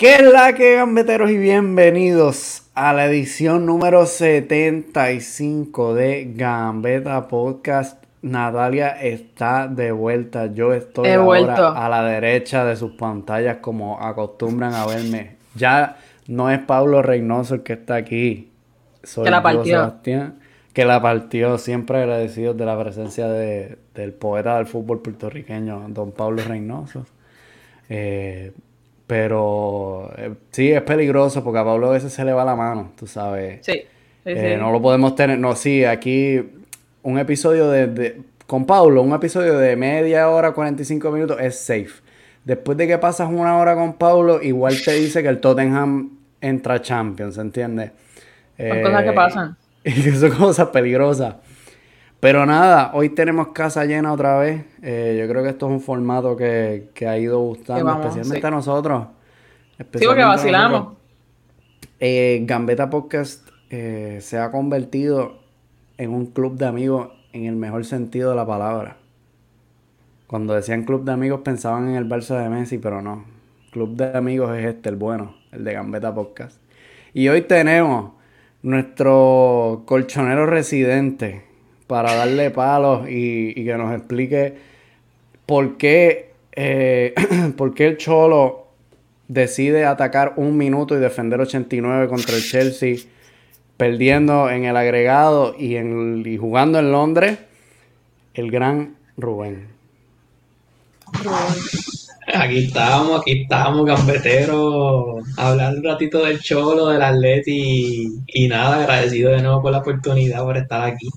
¿Qué es la que gambeteros y bienvenidos a la edición número 75 de Gambeta Podcast? Natalia está de vuelta. Yo estoy ahora a la derecha de sus pantallas como acostumbran a verme. Ya no es Pablo Reynoso el que está aquí. Soy Que la yo, partió. Sebastián, que la partió. Siempre agradecido de la presencia de- del poeta del fútbol puertorriqueño, don Pablo Reynoso. Eh, pero eh, sí, es peligroso porque a Pablo a veces se le va la mano, tú sabes. Sí, sí, Eh, sí. No lo podemos tener. No, sí, aquí un episodio de, de- Con Pablo, un episodio de media hora, 45 minutos es safe. Después de que pasas una hora con Pablo, igual te dice que el Tottenham entra Champions, ¿entiendes? Son cosas que pasan. Y que son cosas peligrosas. Pero nada, hoy tenemos casa llena otra vez. Eh, yo creo que esto es un formato que, que ha ido gustando, vamos, especialmente sí. a nosotros. Sí, porque Especialmente a vacilamos. nosotros. Eh, Gambetta Podcast eh, se ha convertido en un club de amigos en el mejor sentido de la palabra. Cuando decían club de amigos pensaban en el Barça de Messi, pero no. Club de amigos es este, el bueno, el de Gambetta Podcast. Y hoy tenemos nuestro colchonero residente para darle palos y, que nos explique por qué, eh, por qué el Cholo decide atacar un minuto y defender 89 contra el Chelsea, perdiendo en el agregado y, jugando en Londres, el gran Rubén. Aquí estamos, aquí estamos, gambeteros, hablar un ratito del Cholo, del Atleti y nada, agradecido de nuevo por la oportunidad por estar aquí.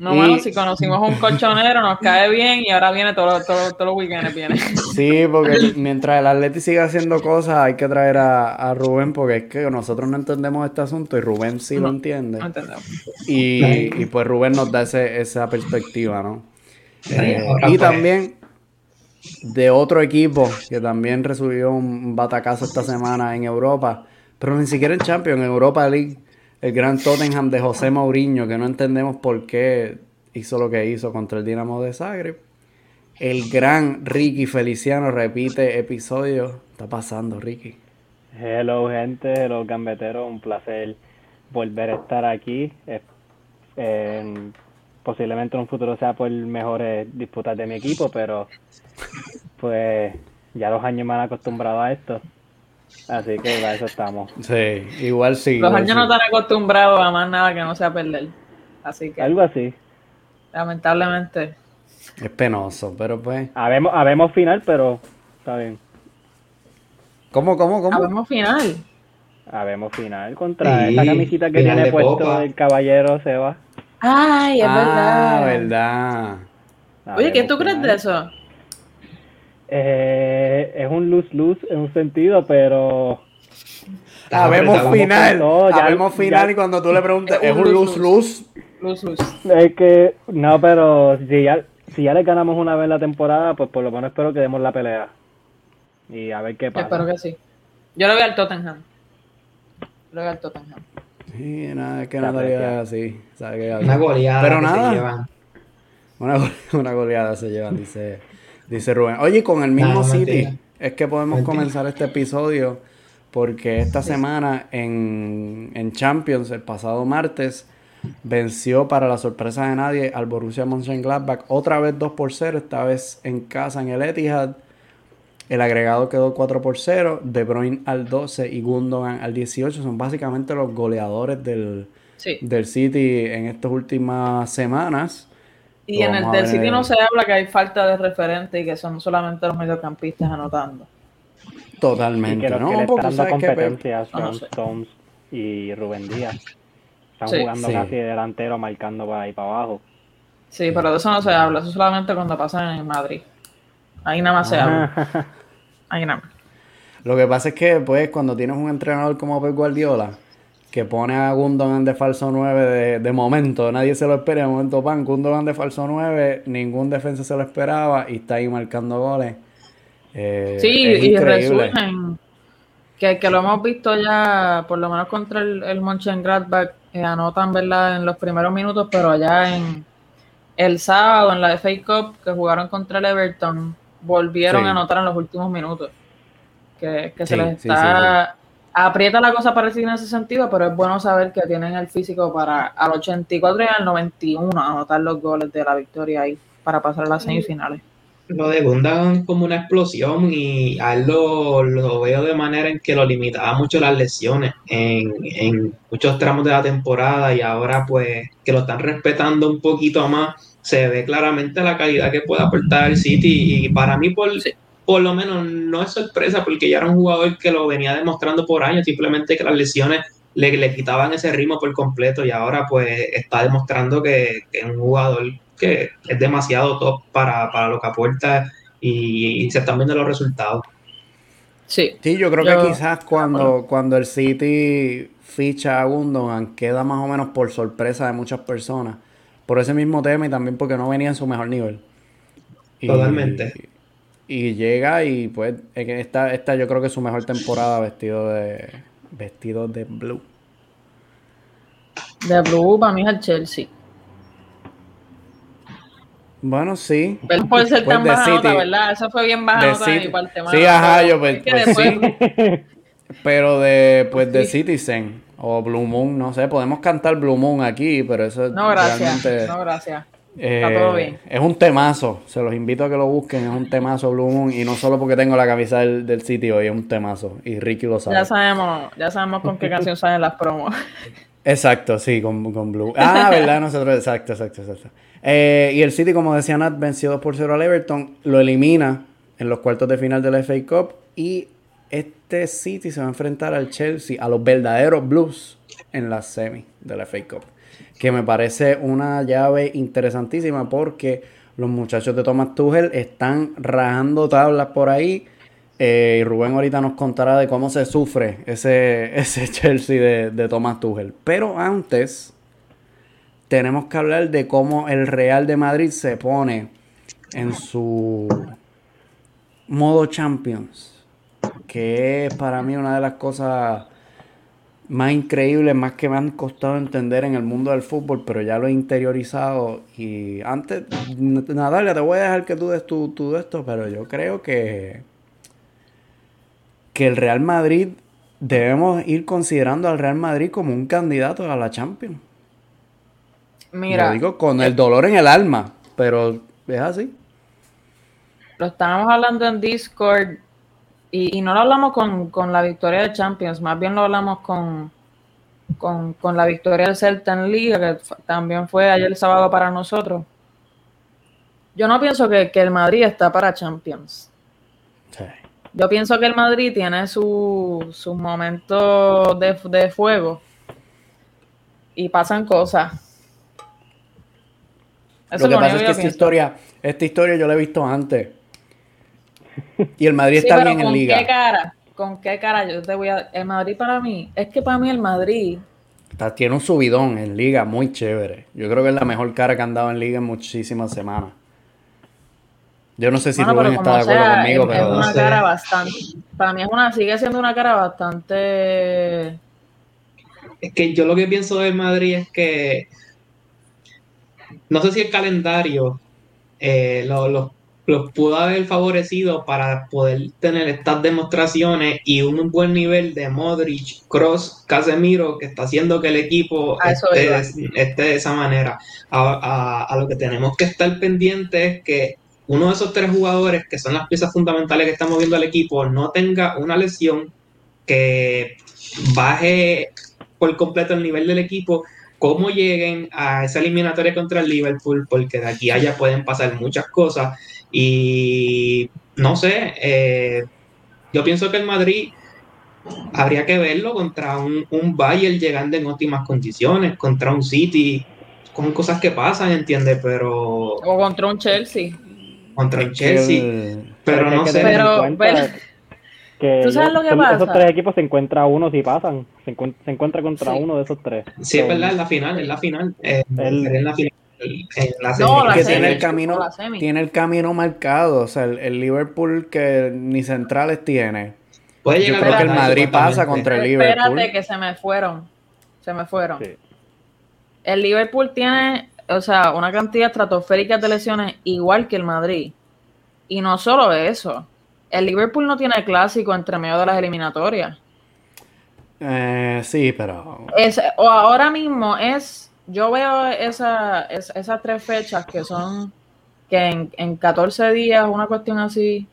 No, Y- bueno, si conocimos un colchonero, nos cae bien y ahora viene todo- todo- todos los weekends. Viene. Sí, porque mientras el Atleti sigue haciendo cosas, hay que traer a, a Rubén, porque es que nosotros no entendemos este asunto y Rubén sí lo entiende. No entendemos. Y, y pues Rubén nos da ese- esa perspectiva, ¿no? Eh, y pues. también de otro equipo que también recibió un batacazo esta semana en Europa, pero ni siquiera en Champions, en Europa League, el gran Tottenham de José Mourinho, que no entendemos por qué hizo lo que hizo contra el Dinamo de Zagreb. El gran Ricky Feliciano repite episodio. Está pasando, Ricky. Hello gente, hello gambeteros, un placer volver a estar aquí. Eh, en- posiblemente en un futuro sea por mejores disputas de mi equipo, pero pues ya dos años me han acostumbrado a esto. Así que para eso estamos. Sí, igual sí. Los igual años sí. no están acostumbrados a más nada que no sea perder. Así que, Algo así. lamentablemente, Es penoso, pero pues. Habemos, habemos final, pero está bien. ¿Cómo, cómo, cómo? habemos final. Habemos final contra Sí, esta camisita que tiene puesto el caballero Seba. Ay, es ah, verdad. verdad. Oye, ¿qué tú crees de eso? Eh, es un lose-lose en un sentido, pero Habemos apretado. final. todo, ya- Habemos final ya- y cuando tú le preguntas, Es es un un lose, luz-luz. Luz, luz. Es que, no, pero si ya, si ya le ganamos una vez la temporada, pues por lo menos espero que demos la pelea. Y a ver qué pasa. espero que sí. Yo lo veo al Tottenham. Lo veo al Tottenham. Sí, nada, es que Natalia es así. sabe que- Una goleada Pero que nada. se llevan. Una, go- una goleada se llevan, dice, dice Rubén. Oye, con el mismo No, City, mentira. es que podemos Mentira. comenzar este episodio porque esta semana en, en Champions, el pasado martes, venció para la sorpresa de nadie al Borussia Mönchengladbach otra vez 2 por 0, esta vez en casa en el Etihad. El agregado quedó 4 por 0, De Bruyne al 12 y Gundogan al 18. Son básicamente los goleadores del, Sí. del City en estas últimas semanas. Y en el del ver. no se habla que hay falta de referente y que son solamente los mediocampistas anotando. y Totalmente, que los ¿no? que le Porque están dando que Pep- competencia son No, no sé. Stones y Rubén Díaz. Están Sí. jugando Sí. casi de delantero, marcando para ahí para abajo. Sí, pero de eso no se habla, eso solamente cuando pasan en Madrid. Ahí nada más se habla. Ahí nada más. Lo que pasa es que, pues, cuando tienes un entrenador como Pep Guardiola, que pone a Gundogan de falso 9 de, de momento, nadie se lo espera, de momento pan, Gundogan de falso 9, ningún defensa se lo esperaba y está ahí marcando goles. Eh, Sí, y resurgen. Que, que lo hemos visto ya, por lo menos contra el, el Mönchengladbach, eh, anotan, ¿verdad? En los primeros minutos, pero allá en el sábado, en la FA Cup, que jugaron contra el Everton, volvieron Sí. a anotar en los últimos minutos. Que que, se les sí, está... Aprieta la cosa para el en ese sentido, pero es bueno saber que tienen el físico para al 84 y al 91 anotar los goles de la victoria ahí para pasar a las semifinales. Lo de Gundogan es como una explosión y a él lo, lo veo de manera en que lo limitaba mucho las lesiones en, en muchos tramos de la temporada y ahora pues que lo están respetando un poquito más, se ve claramente la calidad que puede aportar el City y para mí por, Sí. Por lo menos no es sorpresa porque ya era un jugador que lo venía demostrando por años, simplemente que las lesiones le, le quitaban ese ritmo por completo y ahora pues está demostrando que, que es un jugador que es demasiado top para, para lo que aporta y, y se están viendo los resultados. Sí, Sí, yo creo Yo- que quizás cuando, cuando el City ficha a Gundogan queda más o menos por sorpresa de muchas personas. Por ese mismo tema y también porque no venía en su mejor nivel. Y- Totalmente. Y llega y pues es esta, esta yo creo que es su mejor temporada vestido de vestido de blue. de Blue para mí es el Chelsea. Bueno, sí. Pero puede ser Pues tan de baja nota. ¿verdad? Eso fue bien baja nota de mi parte. mano, Sí, ajá, yo pues- es pues después- sí. Pero de pues de Sí. Citizen o Blue Moon, no sé, podemos cantar Blue Moon aquí, pero eso No, gracias. realmente No, gracias. Eh, Está todo bien. Es un temazo, se los invito a que lo busquen, es un temazo Blue Moon y no solo porque tengo la camisa del, del sitio hoy, es un temazo y Ricky lo sabe. Ya sabemos, ya sabemos con qué canción salen las promos. Exacto, sí, con, con Blue. Ah, ¿verdad? Nosotros, exacto, exacto, exacto. Eh, y el City, como decía Nat, venció 2 por 0 al Everton, lo elimina en los cuartos de final de la FA Cup y este City se va a enfrentar al Chelsea, a los verdaderos Blues en la semi de la FA Cup. Que me parece una llave interesantísima porque los muchachos de Thomas Tuchel están rajando tablas por ahí. Eh, y Rubén ahorita nos contará de cómo se sufre ese, ese Chelsea de, de Thomas Tuchel. Pero antes, tenemos que hablar de cómo el Real de Madrid se pone en su modo Champions. Que es para mí una de las cosas más increíbles, más que me han costado entender en el mundo del fútbol, pero ya lo he interiorizado. Y antes, Natalia, te voy a dejar que tú des tu, esto, pero yo creo que que el Real Madrid debemos ir considerando al Real Madrid como un candidato a la Champions. Mira, Lo digo con el dolor en el alma, pero es así. lo estábamos hablando en Discord y, y no lo hablamos con, con la victoria de Champions, más bien lo hablamos con, con, con la victoria del Celta en Liga, que también fue ayer el sábado para nosotros. Yo no pienso que, que el Madrid está para Champions. Sí. Yo pienso que el Madrid tiene su- sus momentos de, de fuego y pasan cosas. Eso lo que pasa es que esta pienso. historia, esta historia yo la he visto antes. Y el Madrid Sí, está bien en ¿con liga. qué cara? ¿Con qué cara? Yo te voy a... El Madrid para mí, es que para mí el Madrid, Está- tiene un subidón en liga muy chévere. Yo creo que es la mejor cara que han dado en liga en muchísimas semanas. Yo no sé si bueno, Rubén está de acuerdo sea, conmigo, es, es pero no una sé. cara bastante... Para mí es una, sigue siendo una cara bastante... Es que yo lo que pienso del Madrid es que no sé si el calendario eh, lo- lo- los pudo haber favorecido para poder tener estas demostraciones y un buen nivel de Modric, Cross, Casemiro que está haciendo que el equipo A eso esté, de- esté de esa manera. A, a- a lo que tenemos que estar pendientes es que uno de esos tres jugadores que son las piezas fundamentales que están moviendo al equipo no tenga una lesión que baje por completo el nivel del equipo, cómo lleguen a esa eliminatoria contra el Liverpool, porque de aquí a allá pueden pasar muchas cosas. Y no sé, eh, yo pienso que el Madrid habría que verlo contra un, un Bayern llegando en óptimas condiciones, contra un City, con cosas que pasan, ¿entiendes? Pero O contra un Chelsea. contra es que Chelsea, el- pero no sé. Pero, pero- que ¿Tú sabes lo que son- pasa? esos tres equipos se encuentra uno si pasan. Se, encuent- se encuentra contra Sí. uno de esos tres. Sí, es verdad, en la final, en la final. eh, El- en la final. En la No, semifinal. la que semi, tiene el camino, la semi. tiene el camino marcado. O sea, el, el Liverpool que ni centrales tiene. Puede Yo llegar creo a que el Madrid pasa contra el Espérate Liverpool. que se me fueron. Se me fueron. Sí. El Liverpool tiene, o sea, una cantidad estratosférica de lesiones igual que el Madrid. Y no solo eso. el Liverpool no tiene clásico entre medio de las eliminatorias. Eh, sí, pero. Es, o ahora mismo es. Yo veo esa, es- esas tres fechas que son. Que en, en 14 días, una cuestión así.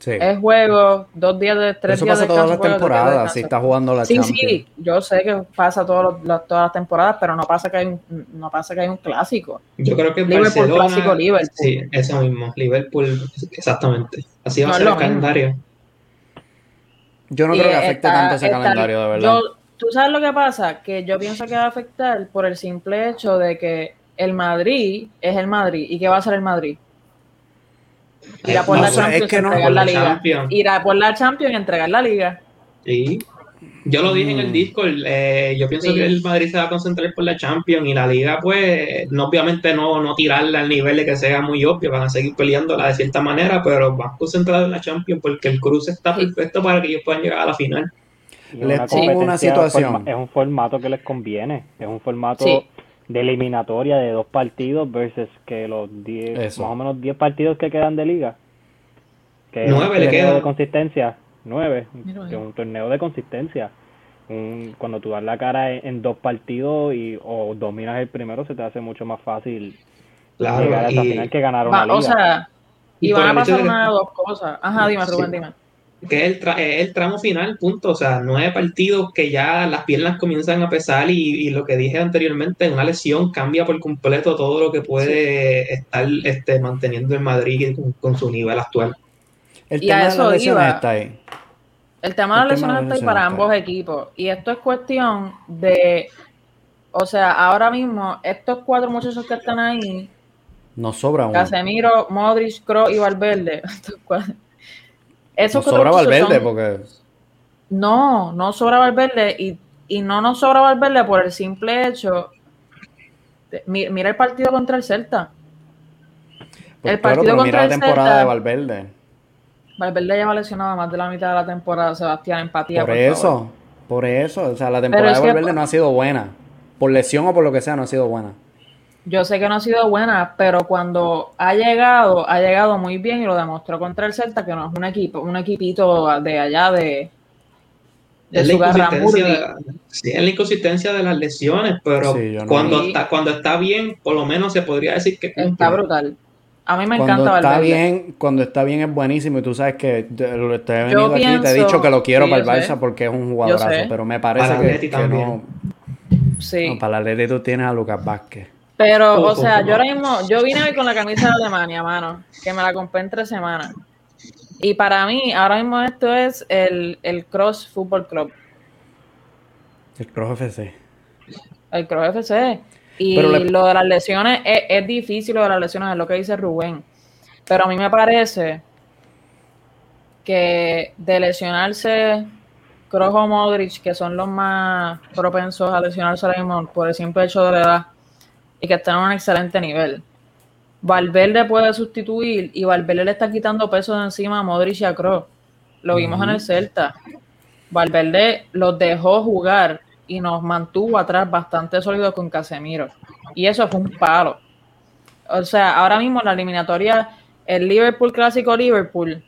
Sí. Es juego, dos días de tres Eso días pasa de todas las temporadas. Si descanso. está jugando la Sí, Champions. sí, yo sé que pasa todos los- los- todas las temporadas, pero no pasa que hay un, no pasa que hay un clásico. Yo creo que Liverpool Barcelona. clásico, Liverpool. Sí, eso mismo. Liverpool, exactamente. Así va No a ser el mismo. calendario. Yo no Y creo que afecte está- tanto ese está- calendario, de verdad. yo- Tú sabes lo que pasa, que yo pienso que va a afectar por el simple hecho de que el Madrid es el Madrid. ¿Y qué va a hacer el Madrid? Irá por No, la Champions es que y no, entregar por la la liga. Champions. Irá por la Champions y entregar la liga. Sí. Yo lo dije en Mm. el Discord, eh, yo pienso Sí. que el Madrid se va a concentrar por la Champions y la Liga, pues, no, obviamente no, no tirarla al nivel de que sea muy obvio, van a seguir peleándola de cierta manera, pero van concentrados en la Champions porque el cruce está Sí. perfecto para que ellos puedan llegar a la final. Les una pongo una competencia situación. es un formato que les conviene. Es un formato Sí. de eliminatoria de dos partidos versus que los 10, Eso. más o menos 10 partidos que quedan de liga. Que Nueve le quedan. de consistencia. Nueve. Mira. Que es un torneo de consistencia. Un- cuando tú das la cara en, en dos partidos y o dominas el primero, se te hace mucho más fácil Claro, llegar a esa y final que ganar Va, una liga. o sea, y, van a pasar una de dos cosas. Ajá, dime, Sí. Rubén, dime. Que es el, tra- es el tramo final, punto. O sea, nueve partidos que ya las piernas comienzan a pesar y, y lo que dije anteriormente, una lesión cambia por completo todo lo que puede estar este, manteniendo el Madrid con, con su nivel actual. El Y a tema de eso las lesiones iba. está ahí. El tema de las lesiones está ahí para ambos equipos. Y esto es cuestión de. O sea, ahora mismo, estos cuatro muchachos que están ahí, Nos sobra uno. Casemiro, Modric, Kroos y Valverde. estos cuatro- Cuatro sobra Valverde son- porque No, no sobra Valverde. Y, y no nos sobra Valverde por el simple hecho. de- mira el partido contra el Celta. pues, El claro, partido pero mira contra la el temporada Celta- de Valverde. Valverde lleva lesionado más de la mitad de la temporada, Sebastián. Empatía. por por eso, favor. por eso, o sea, la temporada de que- Valverde no ha sido buena. Por lesión o por lo que sea, no ha sido buena. Yo sé que no ha sido buena, pero cuando ha llegado, ha llegado muy bien y lo demostró contra el Celta, que no es un equipo, un equipito de allá de, de Es la, inconsistencia, sí, es la inconsistencia de las lesiones, pero Sí, yo no- cuando, está, cuando está bien, por lo menos se podría decir que cumple. Está brutal. A mí me Cuando encanta está bien, cuando está bien es buenísimo y tú sabes que te, lo- Yo venido aquí y te he pienso- dicho que lo quiero sí, para el Barça sé. porque es un jugadorazo, pero me parece Para que, no, Sí. no, para el Atleti tú tienes a Lucas Vázquez. Pero, o sea, yo ahora mismo, yo vine hoy con la camisa de Alemania, mano, que me la compré en tres semanas. Y para mí, ahora mismo esto es el, el Cross Football Club, El Cross FC. el Cross FC. Y le- lo de las lesiones, es, es difícil lo de las lesiones, es lo que dice Rubén. Pero a mí me parece que de lesionarse Kroos o Modric, que son los más propensos a lesionarse ahora mismo por el simple hecho de la edad y que están a un excelente nivel. Valverde puede sustituir y Valverde le está quitando peso de encima a Modric y a Kroos. Lo vimos en el Celta. Valverde los dejó jugar y nos mantuvo atrás bastante sólidos con Casemiro. Y eso fue un palo. O sea, ahora mismo en la eliminatoria, el Liverpool clásico Liverpool,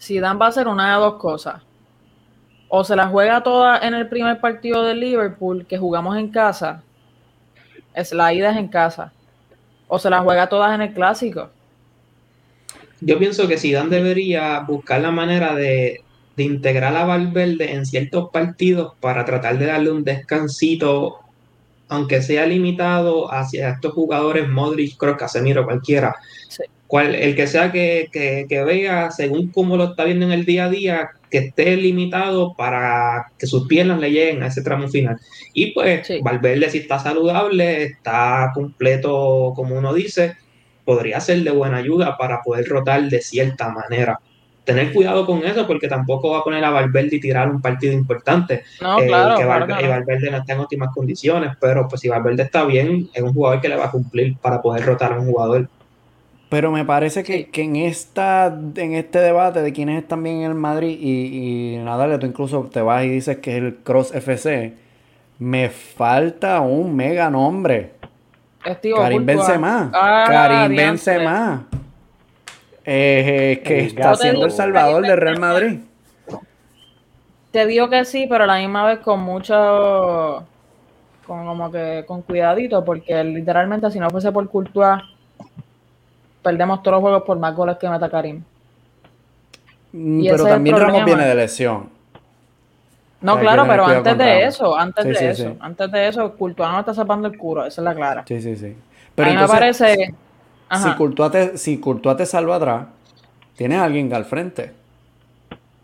Zidane va a hacer una de dos cosas. O se la juega toda en el primer partido del Liverpool, que jugamos en casa. Es la ida es en casa. O se la juega todas en el clásico. Yo pienso que Zidane debería buscar la manera de, de integrar a Valverde en ciertos partidos para tratar de darle un descansito, aunque sea limitado hacia estos jugadores, Modric, Kroos, Casemiro, cualquiera. Sí. Cual, el que sea que, que, que vea, según cómo lo está viendo en el día a día, que esté limitado para que sus piernas le lleguen a ese tramo final. Y pues Sí. Valverde si está saludable, está completo como uno dice, podría ser de buena ayuda para poder rotar de cierta manera. Tener cuidado con eso porque tampoco va a poner a Valverde y tirar un partido importante. No, Eh, claro, que Valverde. Valverde no está en óptimas condiciones, pero pues si Valverde está bien, es un jugador que le va a cumplir para poder rotar a un jugador. Pero me parece que, Sí. que en esta en este debate de quiénes están bien en el Madrid y, y nada, tú incluso te vas y dices que es el Cross FC, me falta un mega nombre. Karim Courtois. Benzema. Ah, Karim diantre. Benzema. Eh, eh, que El está siendo el salvador del Real Madrid. Te digo que sí, pero a la misma vez con mucho, con como que con cuidadito, porque literalmente si no fuese por Courtois, perdemos todos los juegos por más goles que meta Karim. Mm, Y Pero también Ramos viene de lesión. No, Hay claro, pero antes de eso, antes Sí, de sí, eso, sí. antes de eso, Courtois no está zapando el culo, esa es la clara. Sí, sí, sí. a Pero mí me parece, si Courtois, te, si Courtois te salva atrás, tienes a alguien al frente.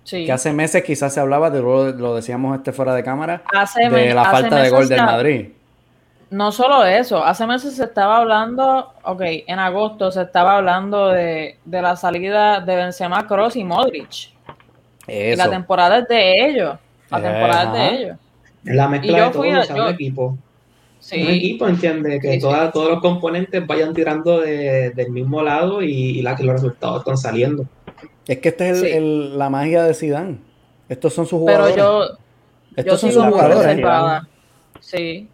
sí. Que hace meses quizás se hablaba, de, lo, lo decíamos este fuera de cámara, Hace de la falta de gol del Madrid. No solo eso, hace meses se estaba hablando, ok, en agosto se estaba hablando de, de la salida de Benzema, Kroos y Modric. Y la Eso. temporada es de ellos. La Eh, temporada es de ellos. La Y mezcla yo de todo, fui a- o sea, yo- un equipo. Un Sí, equipo entiende que Sí, sí. todos los componentes vayan tirando de- del mismo lado y, y la, que los resultados están saliendo. Es que esta es el- Sí. el- la magia de Zidane. Estos son sus pero jugadores. yo, Estos yo son sus jugadores. Sí.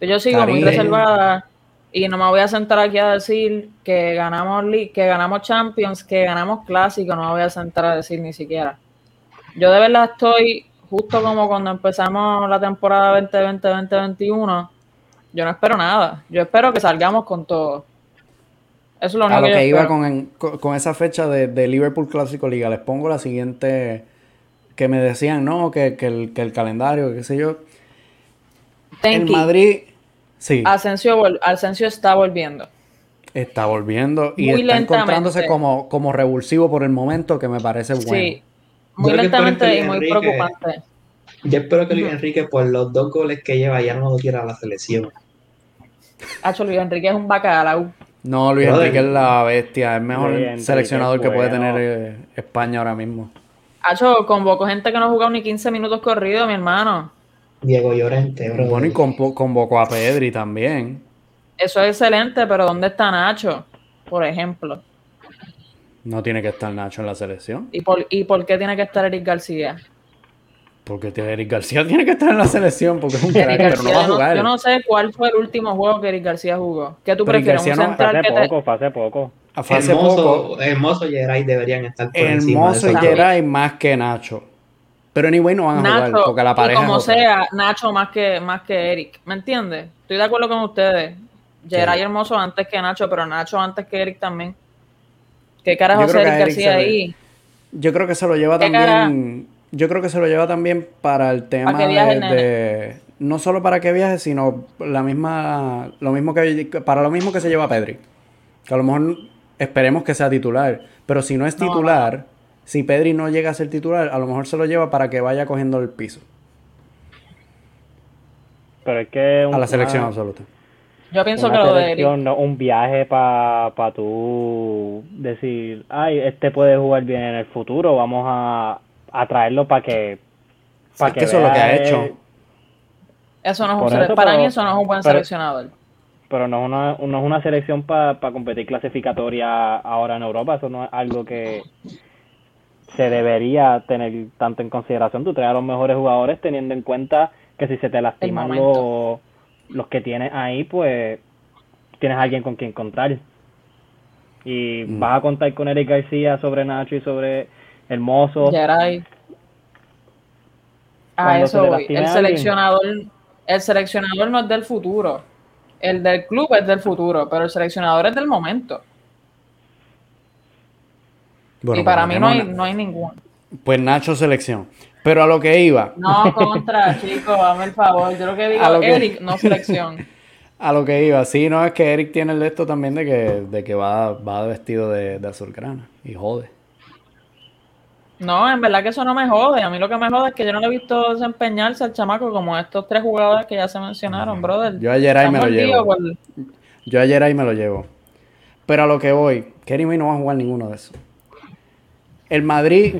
Yo sigo muy reservada y no me voy a sentar aquí a decir que ganamos League, que ganamos Champions, que ganamos Clásico, no me voy a sentar a decir ni siquiera. Yo de verdad estoy justo como cuando empezamos la temporada 2020-2021. Yo no espero nada. Yo espero que salgamos con todo. Eso es lo único A lo que, iba con- con esa fecha de, de Liverpool Clásico Liga, les pongo la siguiente que me decían, no, que, que el, que el calendario, qué sé yo. El Tenki, Madrid, sí, Asensio, está volviendo. está volviendo y Muy está encontrándose como, como revulsivo por el momento que me parece bueno. Sí. Muy Yo lentamente y muy Enrique- preocupante. Yo espero que Luis. Enrique, por los dos goles que lleva, ya no lo quiera a la selección. Hacho Luis Enrique es un bacalao. No, Luis Brother. Enrique es la bestia, es el mejor Luis seleccionador que puede bueno. tener eh, España ahora mismo. Hacho, convocó gente que no ha jugado ni 15 minutos corridos, mi hermano. Diego Llorente, bro. Bueno, y convo- convocó a Pedri también. Eso es excelente, pero ¿dónde está Nacho? Por ejemplo. No tiene que estar Nacho en la selección. ¿Y por, ¿Y por qué tiene que estar Eric García? Porque tiene- Eric García tiene que estar en la selección porque es un crack, pero no va a yo, no, jugar. yo no sé cuál fue el último juego que Eric García jugó. ¿Qué tú Pero prefieres? ¿Un no- central Hace que te... poco, hace poco. Fue hace poco. Hermoso, hermoso Geray deberían estar por encima de Hermoso También. dos. Geray más que Nacho. Pero anyway no van a jugar Nacho, porque la pareja como sea, Nacho más que, más que Eric. ¿Me entiendes? Estoy de acuerdo con ustedes. Geray Sí. hermoso antes que Nacho, pero Nacho antes que Eric también. ¿Qué carajo que Eric a Eric García se le- ahí? Yo creo que se lo lleva ¿Qué también. Yo creo que se lo lleva también para el tema que viaje de, de- no solo para que viaje, sino la misma, lo mismo que para lo mismo que se lleva Pedri. Que a lo mejor esperemos que sea titular, pero si no es No. Si Pedri no llega a ser titular, a lo mejor se lo lleva para que vaya cogiendo el piso Pero es que a la una- selección absoluta. Yo pienso una que lo de no un viaje para pa tú decir, ay, este puede jugar bien en el futuro, vamos a, a traerlo para que... pa Es que eso es lo que ha hecho. Eso no es un eso, para pero- mí eso no es un buen pero- seleccionador. Pero no es una, no es una selección para competir clasificatoria ahora en Europa, eso no es algo que se debería tener tanto en consideración. Tú traes a los mejores jugadores teniendo en cuenta que si se te lastiman los, los que tienes ahí, pues tienes alguien con quien contar. Y Mm. vas a contar con Eric García sobre Nacho y sobre Hermoso. Geray. A Cuando se eso voy. lastime El a seleccionador, el seleccionador no es del futuro. El del club es del futuro, pero el seleccionador es del momento. Bueno, y para mí no hay, no hay ninguno. Pues Nacho selección. Pero a lo que iba, No, contra, chicos, dame el favor. Yo lo que digo A lo que- Eric, no selección. a lo que iba, sí, no es que Eric tiene el de esto también de que, de que va, va vestido de, de azulgrana y jode. No, en verdad que eso no me jode. A mí lo que me jode es que yo no le he visto desempeñarse al chamaco como estos tres jugadores que ya se mencionaron, brother. Yo a Geray me lo llevo. Yo ayer ahí me lo llevo. Pero a lo que voy, Kerry no va a jugar ninguno de esos. El Madrid,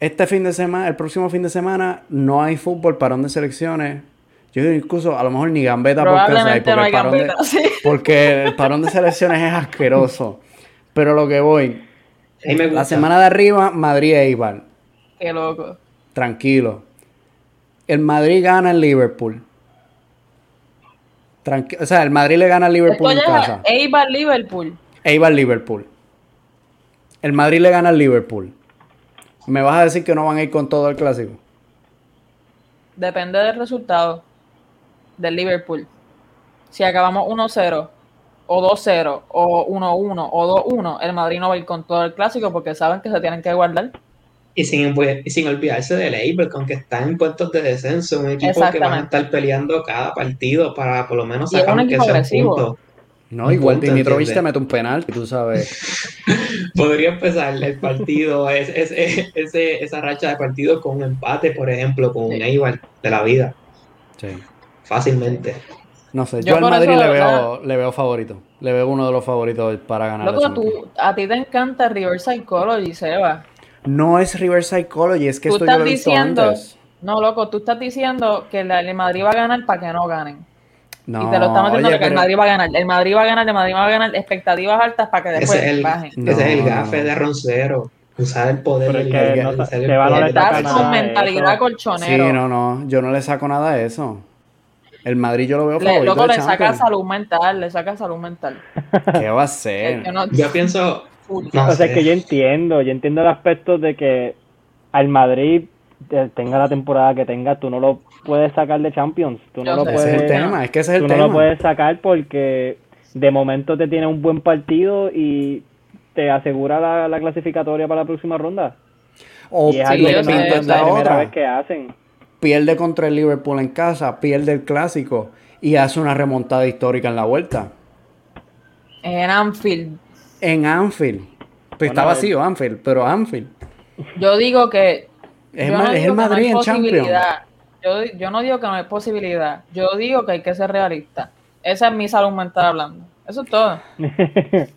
este fin de semana, el próximo fin de semana, no hay fútbol, parón de selecciones. Yo digo incluso, a lo mejor ni gambeta hay, porque, no hay el parón de, gambeta, sí. porque el parón de selecciones es asqueroso. Pero lo que voy, Ahí me gusta. la semana de arriba, Madrid e Ibar. Qué loco. Tranquilo. El Madrid gana en Liverpool. Tranqui- o sea, el Madrid le gana al Liverpool Esto en casa. Eibar Liverpool. Eibar Liverpool. El Madrid le gana al Liverpool. ¿Me vas a decir que no van a ir con todo el clásico? Depende del resultado del Liverpool. Si acabamos 1-0 o 2-0 o 1-1 o 2-1, el Madrid no va a ir con todo el clásico porque saben que se tienen que guardar. Y sin, y sin olvidarse del Eibar, que está en puestos de descenso, un equipo que van a estar peleando cada partido para por lo menos sacar un, que sea un punto. No, igual Dimitrovic te mete un penal, tú sabes. Podría empezar el partido, es, esa racha de partido con un empate, por ejemplo, con un Eibar de la vida. Sí. Fácilmente. No sé, yo, al Madrid le, veo, le veo favorito. Le veo uno de los favoritos para ganar. Loco, tú, a ti te encanta River Psychology, Seba. No es River Psychology, es que esto yo lo he visto antes. No, loco, tú estás diciendo que el Madrid va a ganar para que no ganen. No, y te lo estamos diciendo que el Madrid va a ganar. El Madrid va a ganar, el Madrid va a ganar. Expectativas altas para que después ese es el, bajen. ese es el gafe de Roncero. Usar el poder del que no, el Estás con mentalidad colchonero. Sí, no, no. Yo no le saco nada a eso. El Madrid yo lo veo favorito. Loco, le saca salud mental, le saca salud mental. ¿Qué va a ser? Yo, pienso. o sea, que yo entiendo, yo entiendo el aspecto de que al Madrid tenga la temporada que tenga, tú no lo puedes sacar de Champions. Tú no lo puedes, el tema, es que ese es el tú tema. no lo puedes sacar porque de momento te tiene un buen partido y te asegura la, clasificatoria para la próxima ronda. O y es algo que no es la primera vez que hacen pierde contra el Liverpool en casa, pierde el clásico y hace una remontada histórica en la vuelta. En Anfield. En Anfield. Pues está vacío Anfield, pero Anfield. Yo digo que. Es, el Madrid en Champions. Yo, yo no digo que no hay posibilidad. Yo digo que hay que ser realista. Esa es mi salud mental hablando. Eso es todo.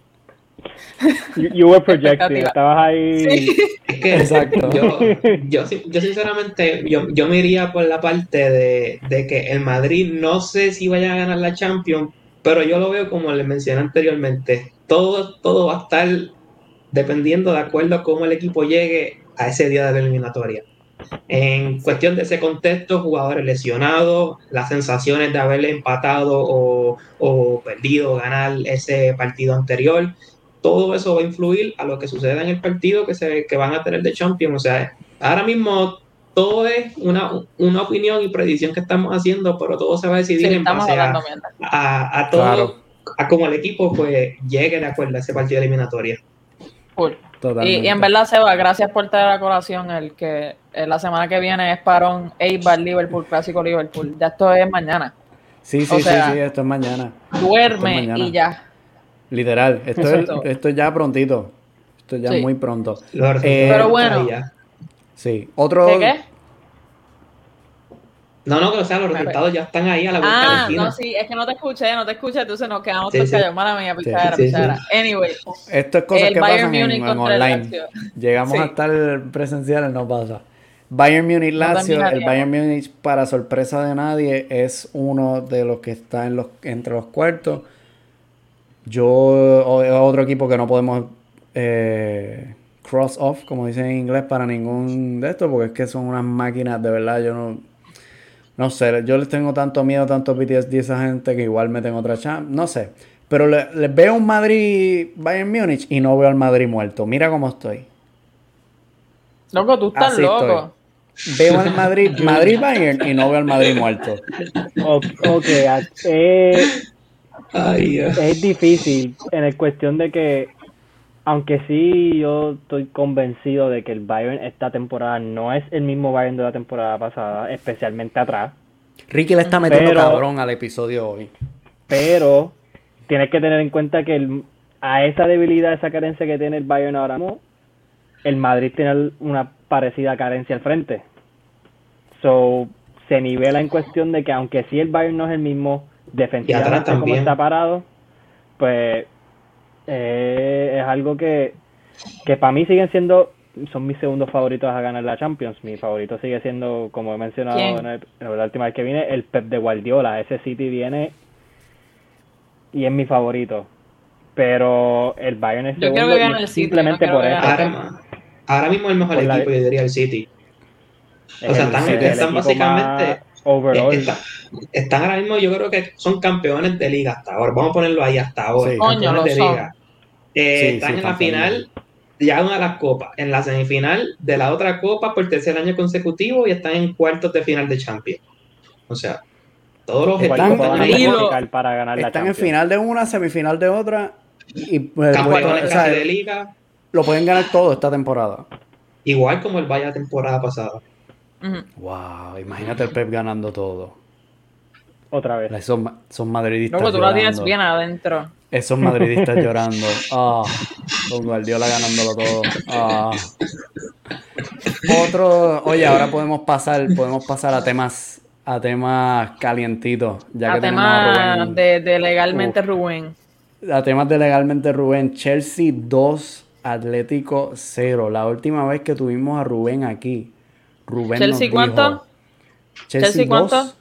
You, were projecting, estabas ahí. Es que Exacto. Yo, yo, yo sinceramente, yo, yo, me iría por la parte de, de, que el Madrid no sé si vaya a ganar la Champions, pero yo lo veo como les mencioné anteriormente. Todo, todo va a estar dependiendo de acuerdo a cómo el equipo llegue a ese día de la eliminatoria. En cuestión de ese contexto, jugadores lesionados, las sensaciones de haberle empatado o, o perdido, ganar ese partido anterior, todo eso va a influir a lo que suceda en el partido que, se, que van a tener de Champions. O sea, ahora mismo todo es una, una opinión y predicción que estamos haciendo, pero todo se va a decidir en base a, a, todo, a cómo el equipo pues llegue de acuerdo a ese partido Y, en verdad, Seba, gracias por traer la colación el que eh, la semana que viene es parón Eibar Liverpool, Clásico Liverpool. Ya esto es mañana. Sí, sí, sí, sí, esto es mañana. Duerme y ya. Literal, esto, es, esto ya prontito. Esto ya muy pronto. Eh, Pero bueno. Sí, otro. ¿Qué, qué? No, no, que o sea, los resultados ya están ahí a la vuelta Ah, no, sí, es que no te escuché, no te escuché, entonces nos quedamos sí, todos Mala mía, pichara, pichara. Anyway. Esto es cosas que pasan en, online. Llegamos a estar presenciales, no pasa. Bayern Munich Lazio, el Bayern Munich para sorpresa de nadie es uno de los que está en los, entre los cuartos. Yo, otro equipo que no podemos eh, cross off, como dicen en inglés, para ningún de estos, porque es que son unas máquinas, de verdad, yo no, no sé, yo les tengo tanto miedo, tanto PTSD a esa gente que igual me tengo otra chance, no sé. Pero les veo un Madrid Bayern Múnich y no veo al Madrid muerto. Mira cómo estoy. Loco, tú estás loco. Veo al Madrid, Madrid Bayern y no veo al Madrid muerto. Ok, okay. Eh, es difícil en el cuestión de que, aunque sí yo estoy convencido de que el Bayern esta temporada no es el mismo Bayern de la temporada pasada, especialmente atrás. Ricky le está metiendo cabrón al episodio hoy. Pero tienes que tener en cuenta que a esa debilidad, esa carencia que tiene el Bayern ahora mismo, el Madrid tiene una parecida carencia al frente. So, se nivela en cuestión de que aunque sí el Bayern no es el mismo, defensivamente como está parado, pues eh, es algo que, que para mí siguen siendo, son mis segundos favoritos a ganar la Champions. Mi favorito sigue siendo, como he mencionado en, la última vez que vine, el Pep de Guardiola. Ese City viene y es mi favorito. Pero el Bayern es segundo simplemente por eso. Ahora, mismo el mejor equipo, yo diría el City. O sea, están básicamente overall. están ahora mismo, yo creo que son campeones de liga hasta ahora. Vamos a ponerlo ahí hasta ahora. campeones de liga. Eh, están en la final ya una de las copas, en la semifinal de la otra copa por tercer año consecutivo y están en cuartos de final de Champions. O sea, todos los Están- equipos van a Hilo. clasificar para ganar la Están en final de una, semifinal de otra. Y pues, campeones o sea, de liga, lo pueden ganar todo esta temporada. igual como el Vaya temporada pasada. Wow, imagínate el Pep ganando todo. Otra vez. Ma- esos madridistas Luego tú la tienes bien adentro. Esos madridistas llorando. Ah, con Guardiola ganándolo todo. Ah. Otro, oye, ahora podemos pasar, podemos pasar a temas, a temas calientitos, ya a que tenemos a Rubén. de, de legalmente Rubén. A temas de legalmente Rubén. Chelsea 2, Atlético 0. La última vez que tuvimos a Rubén aquí. Rubén nos ¿Chelsea dijo- cuánto? Chelsea, ¿Chelsea 2, cuánto?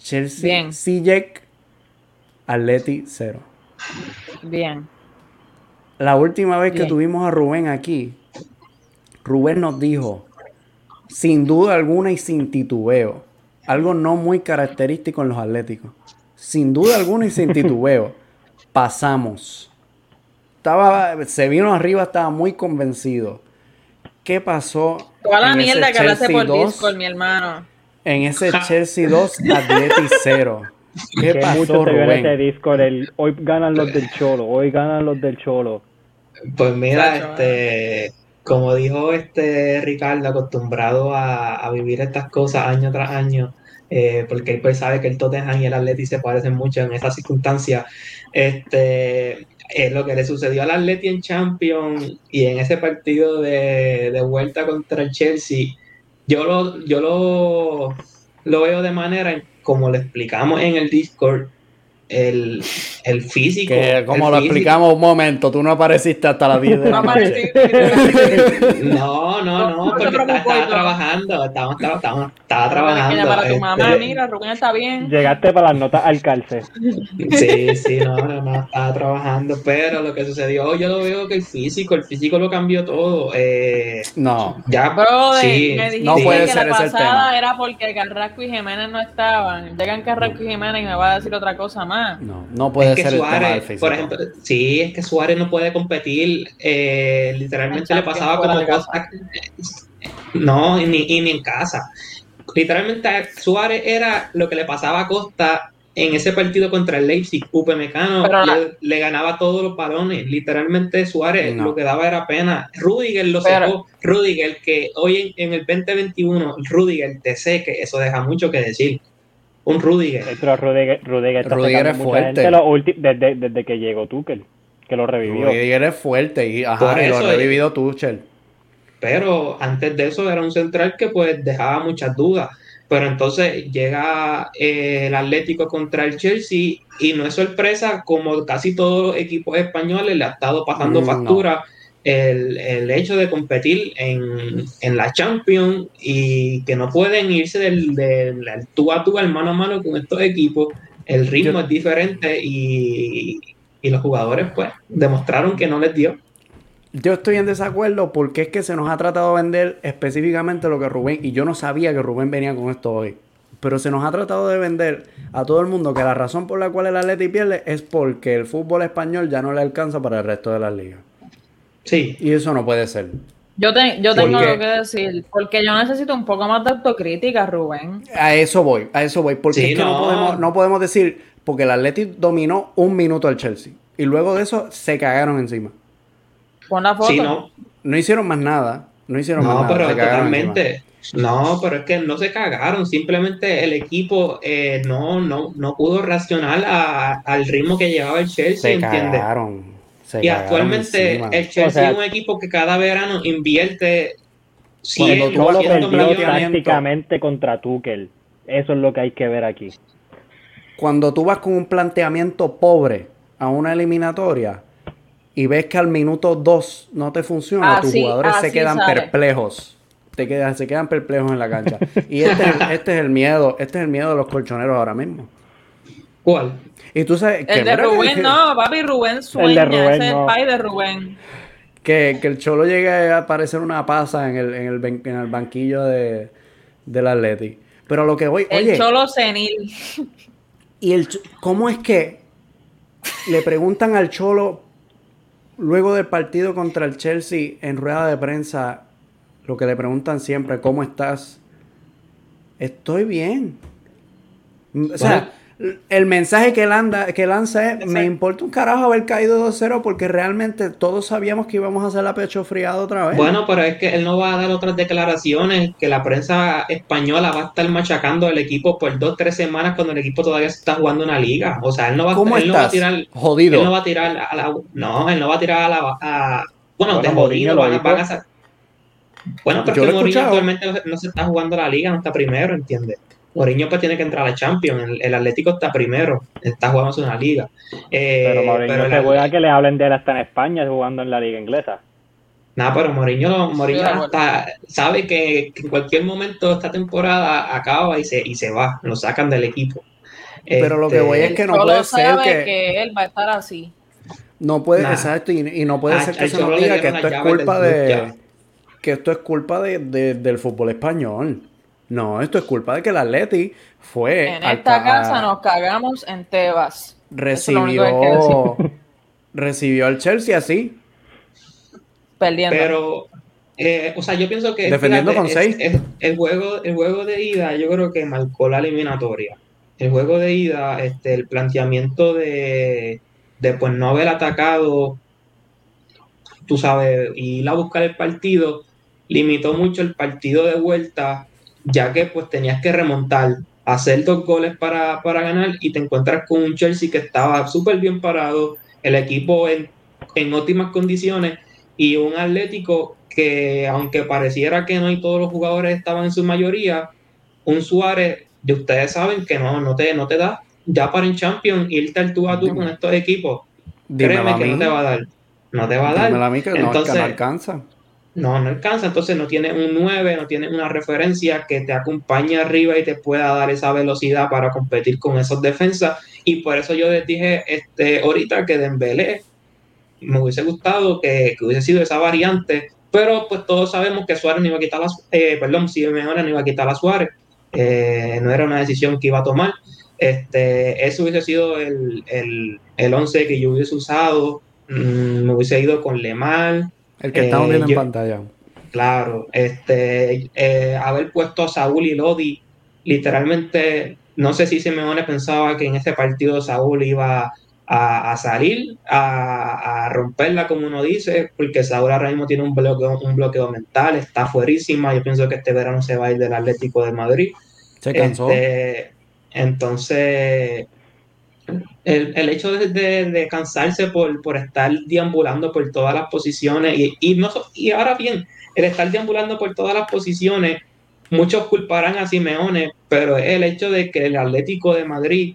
Chelsea, Bien. Atleti 0. Bien. La última vez que tuvimos a Rubén aquí, Rubén nos dijo, sin duda alguna y sin titubeo, algo no muy característico en los atléticos. Sin duda alguna y sin titubeo, pasamos. Estaba, se vino arriba, estaba muy convencido. ¿Qué pasó? Toda la mierda que hablaste por 2? Discord, mi hermano. En ese Chelsea 2, Atleti 0. ¿Qué que pasó, mucho ese Rubén? Discord. el, hoy ganan los del Cholo, hoy ganan los del Cholo. Pues mira, este, como dijo este Ricardo, acostumbrado a, a vivir estas cosas año tras año, eh, porque él pues sabe que el Tottenham y el Atleti se parecen mucho en esas circunstancias. Este, eh, lo que le sucedió al Atleti en Champions y en ese partido de, de vuelta contra el Chelsea, yo lo, yo lo, lo veo de manera como le explicamos en el Discord, el, el físico. Que como el lo físico. explicamos un momento, tú no apareciste hasta las 10 de la No noche. No, no, no, porque estaba, preocupes, estaba trabajando, estaba, estaba, estaba, estaba trabajando. llamar a tu mamá, este, mira, Rubén está bien. Llegaste para las notas al calce. Sí, sí, no, no, no, estaba trabajando, pero lo que sucedió, yo lo veo que el físico, el físico lo cambió todo. Eh, No, ya, Brother, sí, me dijiste no puede que ser la pasada era porque Carrasco y Jiménez no estaban. Llegan Carrasco y Jiménez y me va a decir otra cosa más. No, no puede es que ser el tema por ejemplo, sí, es que Suárez no puede competir, eh, literalmente le pasaba como cosas, no, y ni, y ni en casa. Literalmente Suárez era lo que le pasaba a Costa en ese partido contra el Leipzig, Upamecano le, le ganaba todos los balones, literalmente Suárez No. lo que daba era pena. Rudiger lo Pero- secó, Rudiger que hoy en, en el 2021, Rudiger te seque, eso deja mucho que decir. Un Rudiger. Pero Rudiger, Rudiger está Rudiger es mucha fuerte. gente desde, desde que llegó Tuchel, que lo revivió. Rudiger es fuerte y, ajá, Por y lo ha es- revivido Tuchel. pero antes de eso era un central que pues dejaba muchas dudas. Pero entonces llega eh, el Atlético contra el Chelsea y no es sorpresa, como casi todos los equipos españoles le ha estado pasando Mm, factura el, el hecho de competir en, en la Champions y que no pueden irse del, del, del tú a tú, al mano a mano con estos equipos. El ritmo Yo- es diferente y, y los jugadores pues demostraron que no les dio. Yo estoy en desacuerdo porque es que se nos ha tratado de vender específicamente lo que Rubén, y yo no sabía que Rubén venía con esto hoy, pero se nos ha tratado de vender a todo el mundo que la razón por la cual el Atleti pierde es porque el fútbol español ya no le alcanza para el resto de las ligas. Sí, Y eso no puede ser. Yo, te- yo ¿Por tengo lo que decir, porque yo necesito un poco más de autocrítica, Rubén. A eso voy, a eso voy, porque Sí, es que no. no. podemos, no podemos decir, porque el Atleti dominó un minuto al Chelsea, y luego de eso se cagaron encima. Pon la foto. sí, no. No hicieron más nada, no hicieron más No, nada. pero se cagaron encima. totalmente. No, pero es que no se cagaron. Simplemente el equipo eh, no, no, no pudo reaccionar a- al ritmo que llevaba el Chelsea, Se ¿entiendes? cagaron. Se Y actualmente el Chelsea O sea- es un equipo que cada verano invierte 100, Cuando El tú Cholo 200 perdió prácticamente contra Tuchel. Eso es lo que hay que ver aquí. Cuando tú vas con un planteamiento pobre a una eliminatoria y ves que al minuto 2 no te funciona, tus Así- jugadores se así quedan sale. perplejos. Te quedan, se quedan perplejos en la cancha. Y este, es el- este es el miedo, este es el miedo de los colchoneros ahora mismo. ¿Cuál? Y tú sabes que, El de que- Rubén, no, papi, Rubén sueña. El de Rubén, ese es no. el pai de Rubén. que, que el Cholo llegue a parecer una pasa en el, en el, en el banquillo de, del Atleti. Pero lo que voy, El oye, cholo senil. y el ¿cómo es que le preguntan al Cholo luego del partido contra el Chelsea en rueda de prensa, lo que le preguntan siempre, ¿cómo estás? Estoy bien. O sea, el mensaje que, que lanza es, me importa un carajo haber caído 2-0 porque realmente todos sabíamos que íbamos a hacer la pecho friado otra vez. Bueno, pero es que él no va a dar otras declaraciones, que la prensa española va a estar machacando al equipo por dos, tres semanas cuando el equipo todavía está jugando una liga. O sea, él no va, ¿Cómo él no va a tirar... Jodido. Él no va a tirar a la... No, él no va a tirar a la... bueno, de jodido van, a a... Bueno, pero que Mourinho actualmente no se está jugando la liga, no está primero, ¿entiendes? Mourinho pues tiene que entrar a la Champions. El, Atlético está primero, está jugando en una liga. Eh, pero Mourinho se juega que le hablen de él hasta en España jugando en la liga inglesa. Nada, pero Mourinho, Mourinho sabe que, en cualquier momento esta temporada acaba y se, y se va, lo sacan del equipo. Pero lo que voy es que no puede ser que... que... él va a estar así. No puede, exacto, y, no puede ser que se nos diga que esto es culpa de... Que esto es culpa de, del fútbol español. No, esto es culpa de que el Atleti fue. En esta casa nos cagamos en Tebas. Recibió. recibió al Chelsea así. Perdiendo. Pero, eh, o sea, yo pienso que. Defendiendo con seis. el, juego, el juego de ida, yo creo que marcó la eliminatoria. El juego de ida, este, el planteamiento de, de pues no haber atacado, tú sabes, ir a buscar el partido, limitó mucho el partido de vuelta ya que pues tenías que remontar, hacer dos goles para, ganar y te encuentras con un Chelsea que estaba súper bien parado, el equipo en, óptimas condiciones y un Atlético que aunque pareciera que no y todos los jugadores estaban en su mayoría, un Suárez, de ustedes saben que no, no, te, no te da ya para en Champions irte al tú a tú con estos equipos. Créeme que no te va a dar. No te va a dar. Entonces, no alcanza no, no alcanza, entonces no tiene un 9, no tiene una referencia que te acompañe arriba y te pueda dar esa velocidad para competir con esos defensas. Y por eso yo les dije este, ahorita que Dembélé me hubiese gustado que, hubiese sido esa variante, pero pues todos sabemos que Suárez no iba a quitar la, eh, perdón, si mejor no iba a quitar a Suárez, eh, no era una decisión que iba a tomar. Este, eso hubiese sido el, el, 11 que yo hubiese usado, mm, me hubiese ido con Lemar, el que estamos viendo en eh, pantalla. Claro, este, eh, haber puesto a Saúl y Lodi, literalmente, no sé si Simeone pensaba que en ese partido Saúl iba a, salir, a, romperla, como uno dice, porque Saúl ahora mismo tiene un bloqueo, un bloqueo mental, está fuerísima. Yo pienso que este verano se va a ir del Atlético de Madrid. Se cansó. Este, entonces, el, hecho de, cansarse por, estar deambulando por todas las posiciones y, y, no, y ahora bien, el estar deambulando por todas las posiciones, muchos culparán a Simeone, pero el hecho de que el Atlético de Madrid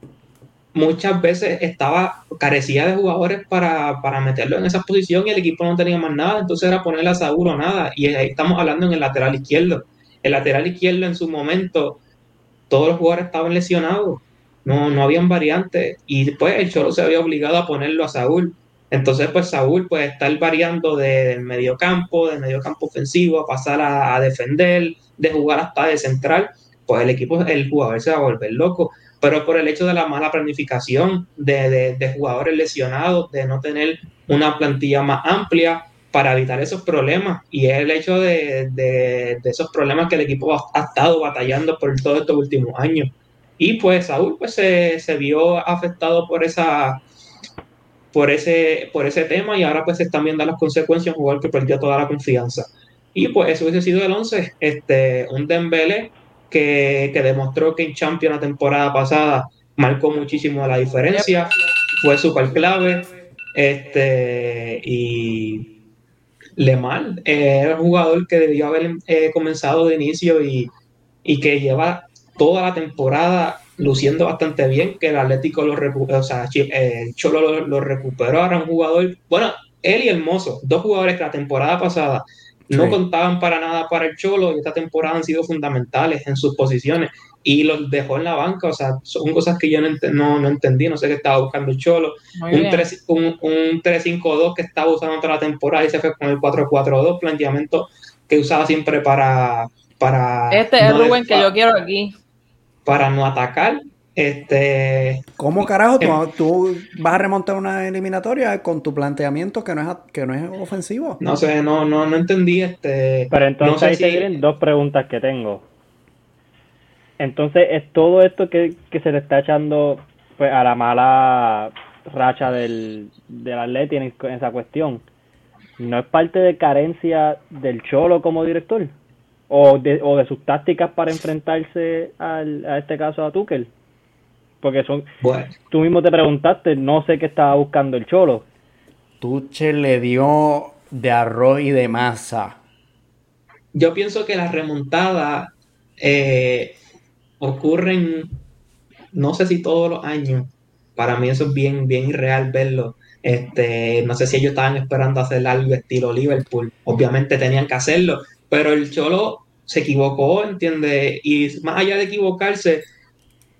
muchas veces estaba carecía de jugadores para, meterlo en esa posición y el equipo no tenía más nada, entonces era ponerle a Saúl nada. Y ahí estamos hablando en el lateral izquierdo. El lateral izquierdo en su momento, todos los jugadores estaban lesionados no, no habían variantes y después el Cholo se había obligado a ponerlo a Saúl. Entonces, pues Saúl puede estar variando del medio campo, del medio campo ofensivo, a pasar a, defender, de jugar hasta de central, pues el equipo, el jugador se va a volver loco. Pero por el hecho de la mala planificación, de, de, jugadores lesionados, de no tener una plantilla más amplia para evitar esos problemas. Y es el hecho de, de esos problemas que el equipo ha, ha estado batallando por todos estos últimos años. Y pues Saúl pues se, vio afectado por esa por ese, por ese tema y ahora pues se están viendo las consecuencias, un jugador que perdió toda la confianza. Y pues eso hubiese sido el 11, este, un Dembélé que, que demostró que en Champions la temporada pasada marcó muchísimo la diferencia, fue súper clave, este, y Lemar eh, era un jugador que debió haber eh, comenzado de inicio y, y que lleva toda la temporada luciendo bastante bien, que el Atlético lo recuperó, o sea, el Cholo lo, recuperó, ahora un jugador, bueno, él y el Mozo, dos jugadores que la temporada pasada no contaban para nada para el Cholo y esta temporada han sido fundamentales en sus posiciones y los dejó en la banca, o sea, son cosas que yo no, no, entendí, no sé qué estaba buscando el Cholo, un 3, un, un 3-5-2 que estaba usando toda la temporada y se fue con el 4-4-2, planteamiento que usaba siempre para... para este es Rubén que yo quiero aquí para no atacar Este, ¿Cómo carajo tú, tú, vas a remontar una eliminatoria con tu planteamiento que no es, que no es ofensivo? No sé, no, no, no entendí este. Pero entonces ahí te vienen dos preguntas que tengo. Entonces, ¿es todo esto que, que se le está echando pues, a la mala racha del, del Atleti en esa cuestión? ¿No es parte de carencia del Cholo como director? ¿O de, o de sus tácticas para enfrentarse al, a este caso a Tuchel? Porque son. Tú mismo te preguntaste, no sé qué estaba buscando el Cholo. Tuchel le dio de arroz y de masa. Yo pienso que las remontadas eh, ocurren, no sé si todos los años. Para mí eso es bien, bien irreal verlo. Este, no sé si ellos estaban esperando hacer algo estilo Liverpool. Obviamente tenían que hacerlo, pero el Cholo se equivocó, ¿entiendes? Y más allá de equivocarse,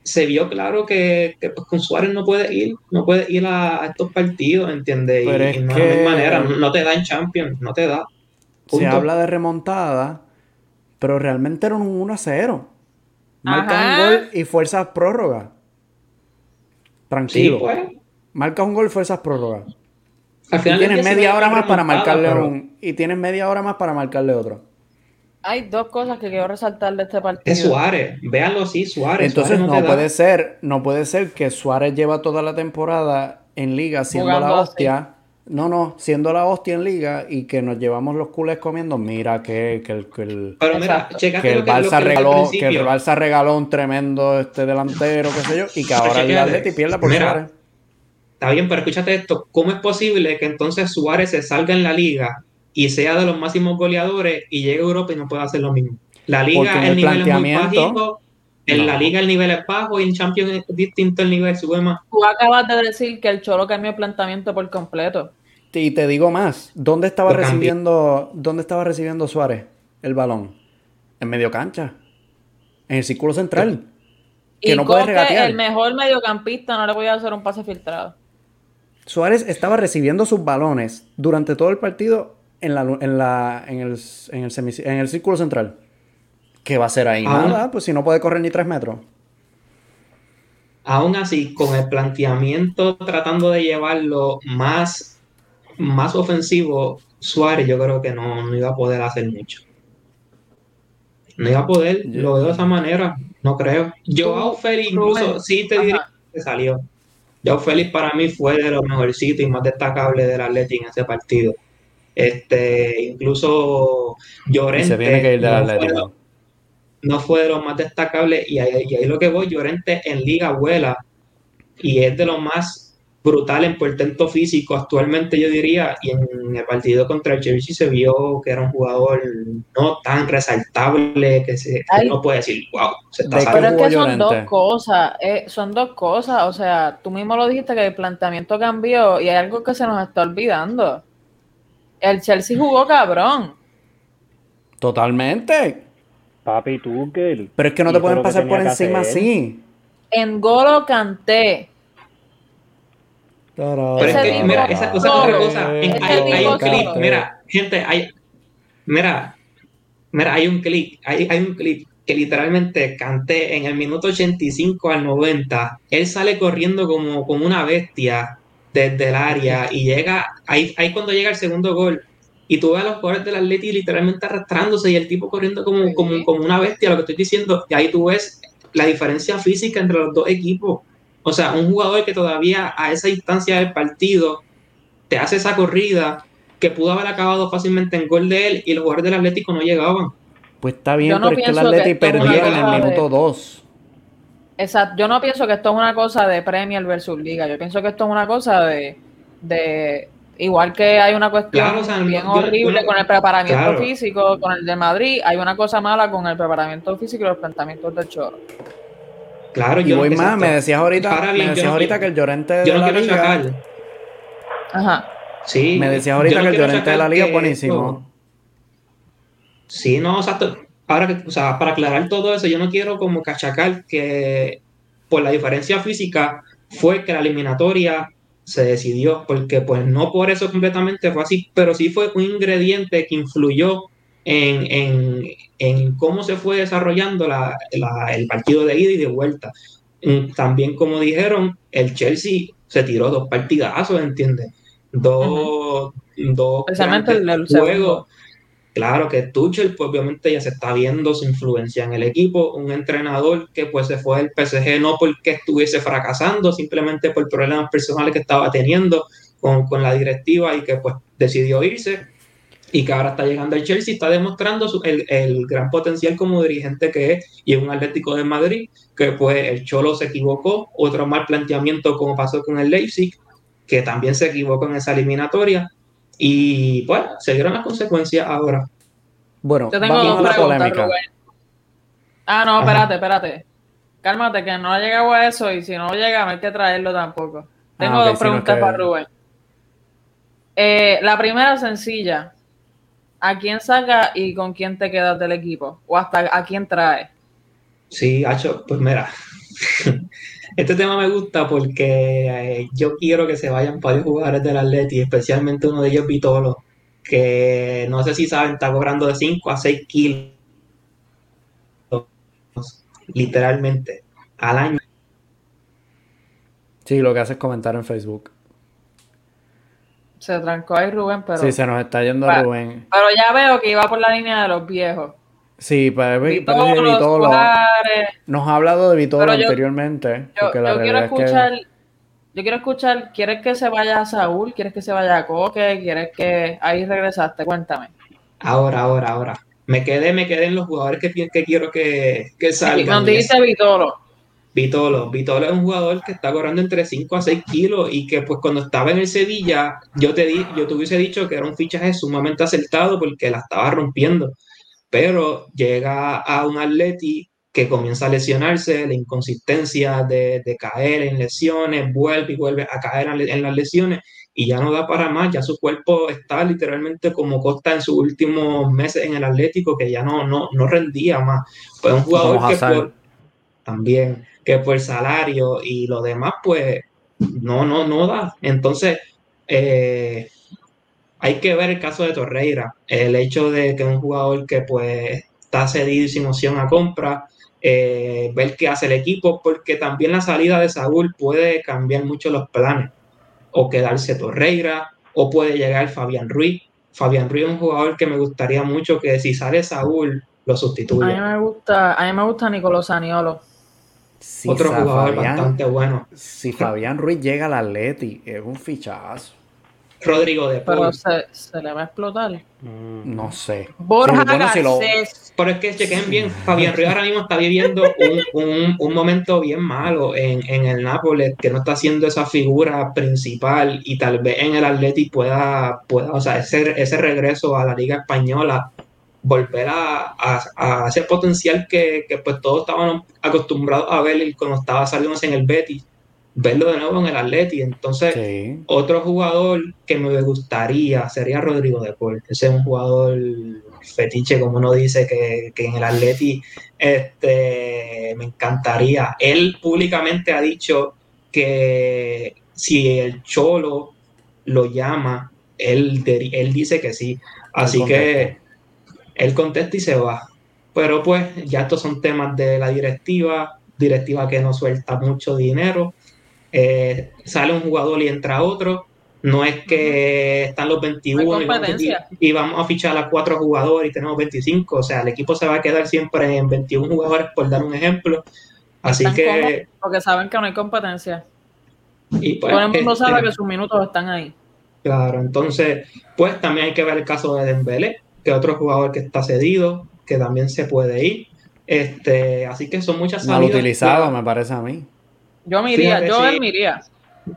se vio claro que, pues, con Suárez no puede ir, no puede ir a, estos partidos, ¿entiendes? Y, no hay manera, no te da en Champions, no te da. Se habla de remontada, pero realmente era un 1 a 0. Marca un gol y fuerzas prórroga. Tranquilo. Pues. Marca un gol y fuerzas prórroga. y tienes media hora más para marcarle un. Y tienes media hora más para marcarle otro. Hay dos cosas que quiero resaltar de este partido. Es Suárez, véanlo así, Suárez. Entonces no, puede ser, no puede ser que Suárez lleva toda la temporada en liga siendo la hostia. No, no, siendo la hostia en liga y que nos llevamos los culés comiendo. Mira que, que el, que el, Pero mira, que el Barça regaló, que el Barça regaló un tremendo este delantero, qué sé yo, y que ahora el Atleti pierda por Suárez. Está bien, pero escúchate esto. ¿Cómo es posible que entonces Suárez se salga en la liga y sea de los máximos goleadores y llegue a Europa y no pueda hacer lo mismo. La liga el, nivel es muy bajito, en la liga el nivel es bajo y en Champions es distinto el nivel sube más. Tú acabas de decir que el Cholo cambió el planteamiento por completo. Y te digo más, ¿dónde estaba recibiendo dónde estaba recibiendo Suárez el balón? En medio cancha. En el círculo central. Que y no puede regatear. el mejor mediocampista no le voy a hacer un pase filtrado. Suárez estaba recibiendo sus balones durante todo el partido en, la, en, la, en, el, en, el en el círculo central. ¿Qué va a hacer ahí? Nada, pues si no puede correr ni tres metros. Aún así, con el planteamiento tratando de llevarlo más, más ofensivo, Suárez yo creo que no, iba a poder hacer mucho. No iba a poder, lo veo de esa manera, no creo. Joao Félix incluso sí te diría que salió. Joao Félix para mí fue de los mejorcitos y más destacables del Atlético en ese partido. Este, incluso Llorente. no, fue de los más destacables y ahí, y ahí lo que voy, Llorente en liga vuela y es de los más brutal en portento físico actualmente yo diría y en el partido contra el Chelsea se vio que era un jugador no tan resaltable que, se, no puede decir wow se está pero es que son dos cosas eh, son dos cosas o sea tú mismo lo dijiste que el planteamiento cambió y hay algo que se nos está olvidando el Chelsea jugó cabrón. Totalmente. Papi, tú que. Pero es que no te pueden pasar por encima así. En Golo canté. Pero es que, mira, esa cosa es otra cosa. Hay, un clip, mira, gente, hay. Mira, mira, hay un clip, hay, hay un clip que literalmente canté en el minuto 85 al 90. Él sale corriendo como, como una bestia desde el área y llega, ahí, ahí cuando llega el segundo gol, y tú ves a los jugadores del Atleti literalmente arrastrándose y el tipo corriendo como, como, como una bestia, lo que estoy diciendo, y ahí tú ves la diferencia física entre los dos equipos. O sea, un jugador que todavía a esa instancia del partido te hace esa corrida que pudo haber acabado fácilmente en gol de él y los jugadores del Atlético no llegaban. Pues está bien, pero es que el Atlético perdió en el minuto 2. Exacto. Yo no pienso que esto es una cosa de Premier versus Liga. Yo pienso que esto es una cosa de. de igual que hay una cuestión bien horrible con el preparamiento físico, con el de Madrid, hay una cosa mala con el preparamiento físico y los planteamientos del Choro. Claro, y voy más, me decías ahorita, me decías ahorita que el Llorente de la Liga. Ajá. Sí. Me decías ahorita que el Llorente de la Liga es buenísimo. Sí, no, exacto ahora, o sea, para aclarar todo eso, yo no quiero como cachacar que por la diferencia física fue que la eliminatoria se decidió, porque pues no por eso completamente fue así, pero sí fue un ingrediente que influyó en, cómo se fue desarrollando el partido de ida y de vuelta. también como dijeron, el Chelsea se tiró dos partidazos, ¿entiendes? Dos, dos juegos. Claro que Tuchel, pues obviamente ya se está viendo su influencia en el equipo, un entrenador que pues se fue del PSG no porque estuviese fracasando, simplemente por problemas personales que estaba teniendo con, con la directiva y que pues decidió irse y que ahora está llegando al Chelsea, está demostrando el, el, gran potencial como dirigente que es y es un Atlético de Madrid, que pues el Cholo se equivocó, otro mal planteamiento como pasó con el Leipzig, que también se equivocó en esa eliminatoria y pues se dieron las consecuencias ahora. Bueno, Yo tengo dos preguntas, Ah, no, espérate, espérate. Cálmate, que no ha llegado a eso y si no llega no hay que traerlo tampoco. Tengo ah, dos preguntas para Rubén. Eh, la primera sencilla. ¿a quién saca y con quién te quedas del equipo? ¿O hasta a quién trae? Sí, Hacho, pues mira, este tema me gusta porque eh, yo quiero que se vayan varios jugadores del Atleti, especialmente uno de ellos, Vitolo, que no sé si saben, está cobrando de 5 a 6 kilos, literalmente, al año. Sí, lo que hace es comentar en Facebook. Se trancó ahí Rubén, pero. Sí, se nos está yendo Rubén. Pero ya veo que iba por la línea de los viejos. Sí, Vitolo, Vitolo, nos ha hablado de Vitolo anteriormente. Yo, quiero escuchar. Yo quiero escuchar, ¿quieres que se vaya a Saúl? ¿Quieres que se vaya a Coque? ¿Quieres que ahí regresaste? Cuéntame. Ahora, ahora, ahora. Me quedé, me quedé en los jugadores que, que quiero que, que salgan. nos dijiste Vitolo. Vitolo. Vitolo es un jugador que está corriendo entre 5 a 6 kilos y que pues cuando estaba en el Sevilla, yo te, di, yo te hubiese dicho que era un fichaje sumamente acertado porque la estaba rompiendo. Pero llega a un Atleti que comienza a lesionarse, la inconsistencia de, de caer en lesiones, vuelve y vuelve a caer en las lesiones y ya no da para más, ya su cuerpo está literalmente como Costa en sus últimos meses en el Atlético, que ya no, no, no rendía más. Fue un jugador que por, también que por salario y lo demás, pues no, no, no da. Entonces, eh, hay que ver el caso de Torreira, el hecho de que un jugador que pues está cedido y sin opción a compra, eh, ver qué hace el equipo, porque también la salida de Saúl puede cambiar mucho los planes, o quedarse Torreira, o puede llegar Fabián Ruiz. Fabián Ruiz es un jugador que me gustaría mucho que si sale Saúl, lo sustituya. A mí me gusta, a mí me gusta Nicolás Saniolo. Otro jugador bastante bueno. Si Fabián Ruiz llega al Atleti, es un fichazo. Rodrigo de Pero se, le va a explotar. Mm, no sé. Borja Pero es que chequen bien, Fabián Ruiz ahora mismo está viviendo un, momento bien malo en, el Nápoles, que no está haciendo esa figura principal y tal vez en el Atleti pueda, pueda o sea, ese, ese regreso a la Liga Española volver a, a, ese potencial que, pues todos estaban acostumbrados a ver cuando estaba saliendo en el Betis, verlo de nuevo en el Atleti. Entonces, otro jugador que me gustaría sería Rodrigo de Paul. Ese es un jugador fetiche, como uno dice, que, en el Atleti este, me encantaría. Él públicamente ha dicho que si el Cholo lo llama, él, él dice que sí. Así que él contesta y se va. Pero pues ya estos son temas de la directiva, directiva que no suelta mucho dinero. Eh, sale un jugador y entra otro. No es que están los 21 y vamos, a fichar a cuatro jugadores y tenemos 25. O sea, el equipo se va a quedar siempre en 21 jugadores, por dar un ejemplo. Así que. Porque saben que no hay competencia. Y pues, Todo el mundo sabe este que sus minutos están ahí. Claro, entonces, pues también hay que ver el caso de Dembélé que otro jugador que está cedido, que también se puede ir. Este, así que son muchas salidas. Mal utilizado, me parece a mí. Yo me iría, yo sí. me iría.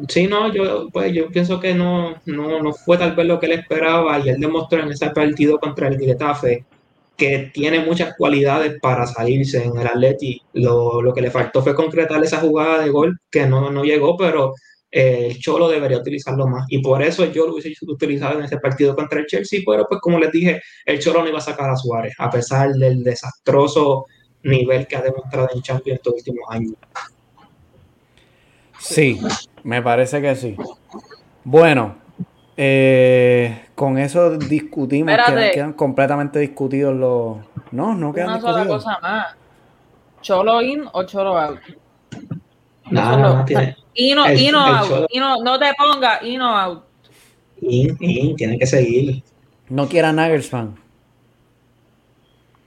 Sí, no, yo, pues, yo pienso que no, no, no fue tal vez lo que él esperaba y él demostró en ese partido contra el Getafe que tiene muchas cualidades para salirse en el Atleti. Lo, lo, que le faltó fue concretar esa jugada de gol que no, no llegó, pero el Cholo debería utilizarlo más. Y por eso yo lo hubiese utilizado en ese partido contra el Chelsea, pero pues como les dije, el Cholo no iba a sacar a Suárez, a pesar del desastroso nivel que ha demostrado en Champions estos últimos años. Sí, me parece que sí. Bueno, eh, con eso discutimos, quedan, completamente discutidos los... No, no quedan Una sola cosa más. ¿Cholo in o Cholo out? No, no, no, tiene. El- Ino el out. No te pongas, Ino out. In, in, tiene que seguir. No quiera Nagelsmann.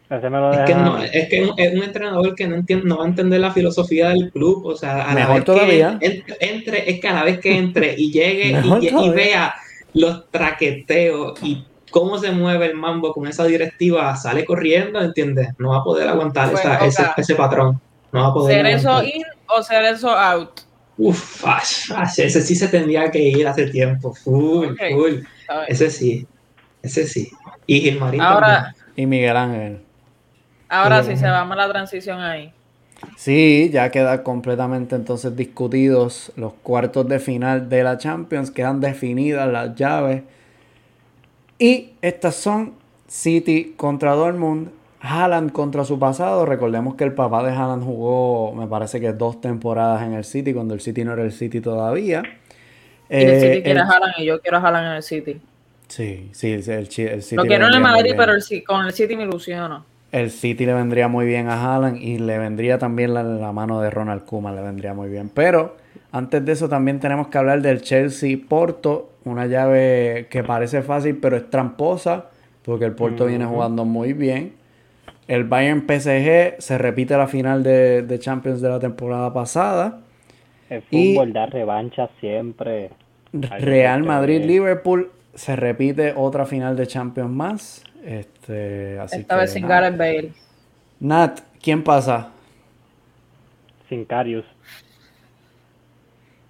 Ese me lo Es que, no, es que es un entrenador que no, entiende, no va a entender la filosofía del club. O sea, a la Mejor vez todavía. que en- entre, es que a la vez que entre y llegue y, vea los traqueteos y cómo se mueve el mambo con esa directiva, sale corriendo, ¿entiendes? No va a poder aguantar esa- ese, ese patrón. No va a poder ¿Ser eso in o ser eso out? Uf, ash, ash, ese sí se tendría que ir hace tiempo. Full, full. Ese sí. Ese sí. Y Gilmarín Ahora, Y Miguel Ángel. Ahora Sí. se va más la transición ahí. Sí, ya quedan completamente entonces discutidos los cuartos de final de la Champions, quedan definidas las llaves. Y estas son City contra Dortmund, Haaland contra su pasado. Recordemos que el papá de Haaland jugó, me parece que dos temporadas en el City, cuando el City no era el City todavía. Y el Eh, City quiere el- a Haaland y yo quiero a Haaland en el City. Sí, sí, el, City. Lo quiero en el Madrid, pero el con el City me ilusiono. El City le vendría muy bien a Haaland y le vendría también la, la mano de Ronald Koeman, le vendría muy bien. Pero antes de eso también tenemos que hablar del Chelsea Porto, una llave que parece fácil pero es tramposa porque el Porto viene jugando muy bien. El Bayern PSG se repite la final de, de Champions de la temporada pasada. El y- fútbol da revancha siempre. Real este- Madrid Liverpool se repite otra final de Champions más. Este, así Esta que vez sin nada. Gareth Bale. Nat, ¿quién pasa? Sin Carius.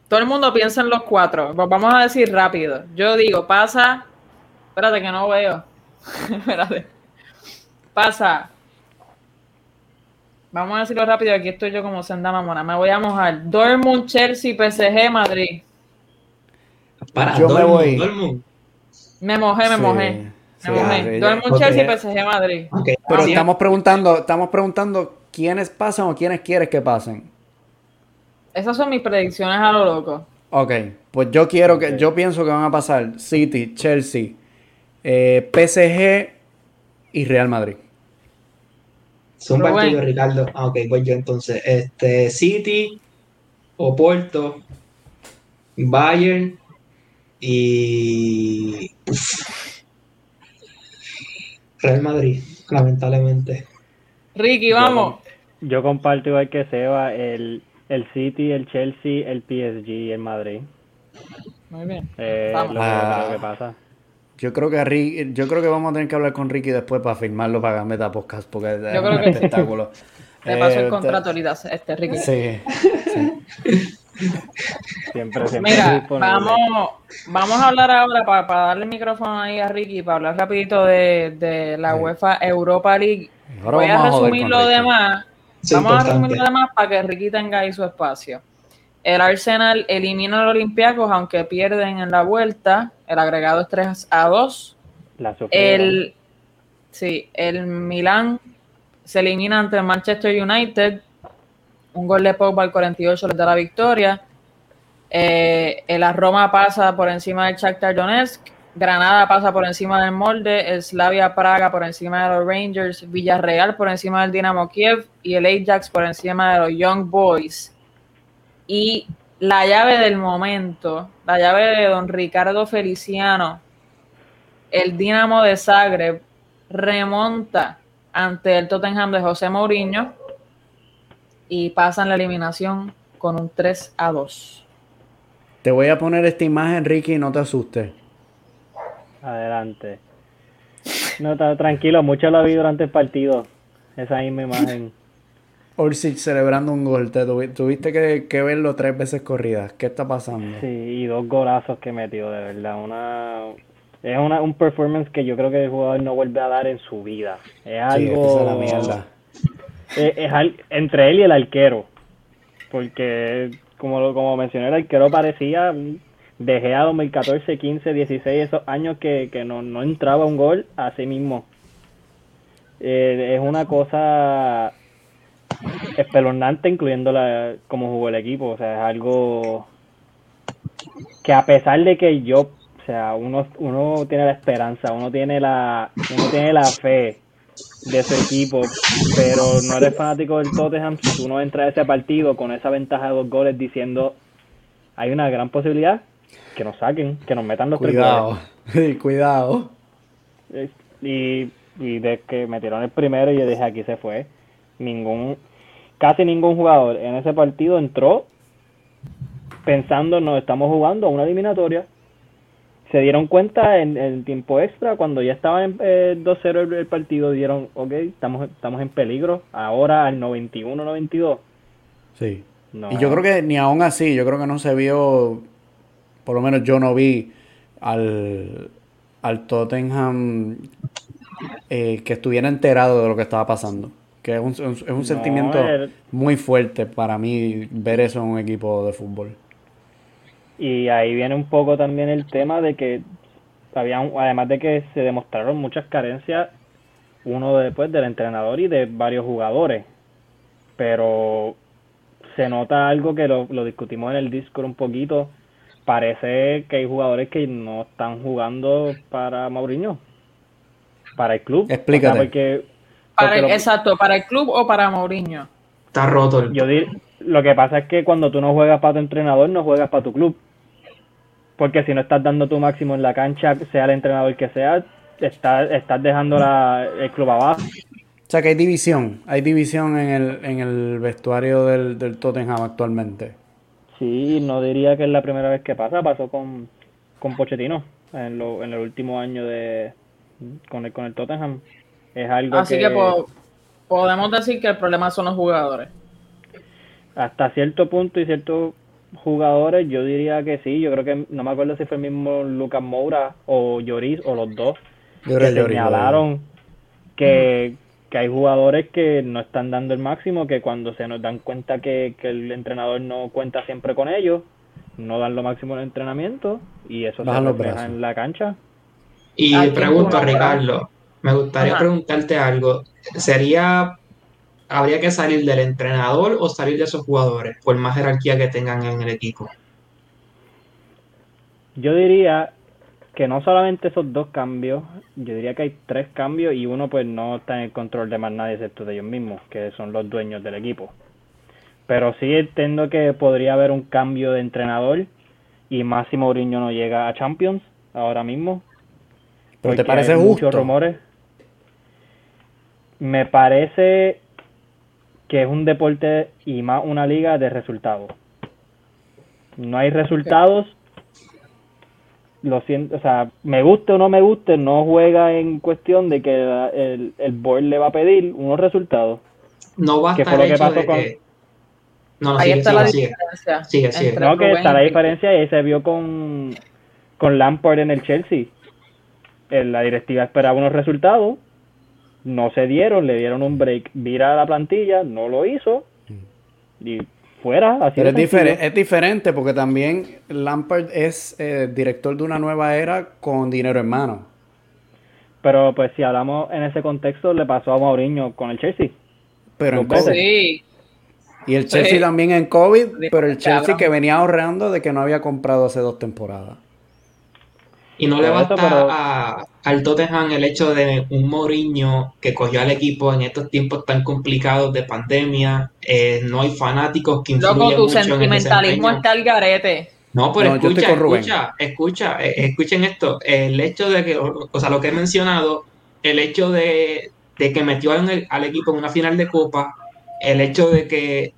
Todo el mundo piensa en los cuatro. Pues vamos a decir rápido. Yo digo, pasa. Espérate que no veo. Espérate. Pasa. Vamos a decirlo rápido. Aquí estoy yo como senda mamona. Me voy a mojar. Dortmund, Chelsea, PSG, Madrid. Para, Yo me voy. Dortmund. Me mojé, me Sí, mojé. Sí, Dortmund. Chelsea, PSG, Madrid. Pero estamos preguntando, estamos preguntando quiénes pasan o quiénes quieres que pasen. Esas son mis predicciones a lo loco. Ok, pues yo quiero que, yo pienso que van a pasar City, Chelsea, eh, PSG y Real Madrid. Son Rubén. partidos, Ricardo. Ah, ok, voy yo entonces. Este, City, Oporto, Bayern y uf, Real Madrid, lamentablemente. Ricky, vamos. Yo comparto igual que Seba el, el City, el Chelsea, el PSG y el Madrid. Muy bien. Eh, Vamos. lo que Ah. creo que pasa. Yo creo que Ri- yo creo que vamos a tener que hablar con Ricky después para firmarlo para Gambeta Podcast porque es Yo creo un que- espectáculo. Le paso Eh, el contrato ahorita, este Ricky. Sí. Siempre, siempre Mira, vamos, vamos a hablar ahora para, darle el micrófono ahí a Ricky para hablar rapidito de, de la Sí. UEFA Europa League. Ahora Voy a a resumir lo demás. Vamos a resumir lo demás para que Ricky tenga ahí su espacio. El Arsenal elimina al Olympiacos, aunque pierden en la vuelta. El agregado es 3 a 2. La sufrieron. El, sí, el Milán se elimina ante el Manchester United. Un gol de Pogba al 48 les da la victoria. Eh, la Roma pasa por encima del Shakhtar Donetsk. Granada pasa por encima del Molde. Slavia Praga por encima de los Rangers. Villarreal por encima del Dinamo Kiev. Y el Ajax por encima de los Young Boys. Y la llave del momento, la llave de don Ricardo Feliciano, el Dinamo de Zagreb remonta ante el Tottenham de José Mourinho y pasan la eliminación con un 3 a 2. Te voy a poner esta imagen, Ricky, no te asustes. Adelante. No, está tranquilo, mucho lo vi durante el partido. Esa misma imagen. Orsic celebrando un gol. Te tuvi- tuviste que, que verlo tres veces corridas. ¿Qué está pasando? Sí, y dos golazos que metió, de verdad. Una, es una, un performance que yo creo que el jugador no vuelve a dar en su vida. Es Sí, algo. esa es la mierda. Es- es al- entre él y el arquero. Porque, como, como mencioné, el arquero parecía un de Gea 2014, 15, 16, esos años que, que no, no entraba un gol así mismo. Eh, es una cosa espeluznante, incluyendo la, cómo jugó el equipo. O sea, es algo que a pesar de que yo, o sea, uno, uno tiene la esperanza, uno tiene la, uno tiene la fe de su equipo, pero no eres fanático del Tottenham, si tú no entras a ese partido con esa ventaja de dos goles diciendo hay una gran posibilidad que nos saquen, que nos metan los cuidado. tres goles. cuidado. Y, y de que metieron el primero y yo dije aquí se fue. Ningún, casi ningún jugador en ese partido entró pensando nos estamos jugando a una eliminatoria se dieron cuenta en el tiempo extra, cuando ya estaba en 2-0 eh, el, partido, dieron, ok, estamos, estamos en peligro, ahora al 91-92. Sí. Y yo creo que ni aún así, yo creo que no se vio, por lo menos yo no vi al, al Tottenham eh, que estuviera enterado de lo que estaba pasando. Que es un, es un sentimiento muy fuerte para mí ver eso en un equipo de fútbol. Y ahí viene un poco también el tema de que había, además de que se demostraron muchas carencias, uno después del entrenador y de varios jugadores. Pero se nota algo que lo, lo discutimos en el Discord un poquito. Parece que hay jugadores que no están jugando para Mauriño, para el club. Explícate. Exacto, para el club o para Mauriño. Está roto el... Yo lo que pasa es que cuando tú no juegas para tu entrenador, no juegas para tu club porque si no estás dando tu máximo en la cancha, sea el entrenador que sea, estás, estás dejando el club abajo. O sea que hay división, hay división en el, en el vestuario del, del Tottenham actualmente. Sí, no diría que es la primera vez que pasa, pasó con, con Pochettino en, lo, en el último año de con el, con el Tottenham. Es algo Así que, podemos decir que el problema son los jugadores. Hasta cierto punto y cierto jugadores, yo diría que sí. Yo creo que no me acuerdo si fue el mismo Lucas Moura o Lloris o los dos que señalaron que, que, hay jugadores que no están dando el máximo, que cuando se nos dan cuenta que, que el entrenador no cuenta siempre con ellos, no dan lo máximo en el entrenamiento y eso se refleja en la cancha. Y pregunto a Ricardo, me gustaría preguntarte algo. ¿Sería habría que salir del entrenador o salir de esos jugadores, por más jerarquía que tengan en el equipo? Yo diría que no solamente esos dos cambios, yo diría que hay tres cambios y uno pues no está en el control de más nadie excepto de ellos mismos, que son los dueños del equipo. Pero sí entiendo que podría haber un cambio de entrenador y Máximo Mourinho no llega a Champions ahora mismo. ¿Pero te parece hay justo? Muchos rumores. Me parece que es un deporte y más una liga de resultados. No hay resultados. Lo siento, o sea, me guste o no me guste, no juega en cuestión de que el, el board le va a pedir unos resultados. No va a estar que pasó con... No, Ahí está la diferencia. Sigue, sigue. No, que está la diferencia y se vio con, con Lampard en el Chelsea. La directiva esperaba unos resultados no se dieron, le dieron un break, vira la plantilla, no lo hizo y fuera. Así Pero es, es, diferente porque también Lampard es eh, director de una nueva era con dinero en mano. Pero pues si hablamos en ese contexto, le pasó a Mourinho con el Chelsea. Pero en COVID. Y el Chelsea también en COVID, pero el Chelsea que venía ahorrando de que no había comprado hace dos temporadas. Y no le basta a, al Tottenham el hecho de un Mourinho que cogió al equipo en estos tiempos tan complicados de pandemia. Eh, no hay fanáticos que influyen Loco, tu sentimentalismo está al garete. No, pero escucha, escucha, escucha, eh, escuchen esto. El hecho de que, o sea, lo que he mencionado, el hecho de, que metió al equipo en una final de Copa, el hecho de que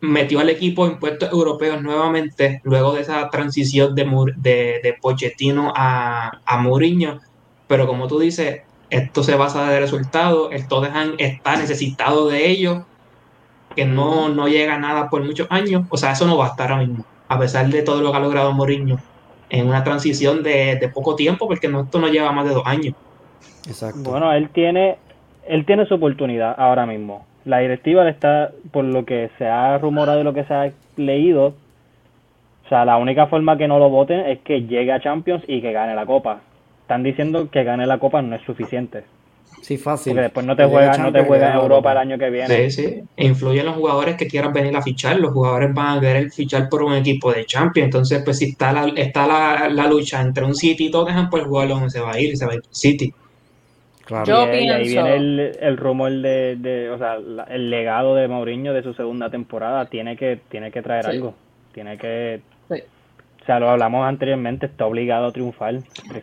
metió al equipo en puestos europeos nuevamente luego de esa transición de, de, de Pochettino a, a Mourinho. Pero como tú dices, esto se basa de resultados, el Tottenham está necesitado de ellos, que no, no llega a nada por muchos años. O sea, eso no va a estar ahora mismo, a pesar de todo lo que ha logrado Mourinho en una transición de, de poco tiempo, porque no, esto no lleva más de dos años. Exacto. Bueno, él tiene, él tiene su oportunidad ahora mismo la directiva le está, por lo que se ha rumorado y lo que se ha leído, o sea, la única forma que no lo voten es que llegue a Champions y que gane la Copa. Están diciendo que gane la Copa no es suficiente. Sí, fácil. Porque después no te juegas no te juega en Europa el año que viene. Sí, sí. E influyen los jugadores que quieran venir a fichar. Los jugadores van a querer fichar por un equipo de Champions. Entonces, pues si está la, está la, lucha entre un City y Tottenham, pues el jugador se va a ir, se va a ir City. Claro. Yo y, ahí pienso- viene el, el rumor de, de, o sea, la- el legado de Mourinho de su segunda temporada. Tiene que, tiene que traer Sí. algo. Tiene que, Sí. o sea, lo hablamos anteriormente, está obligado a triunfar.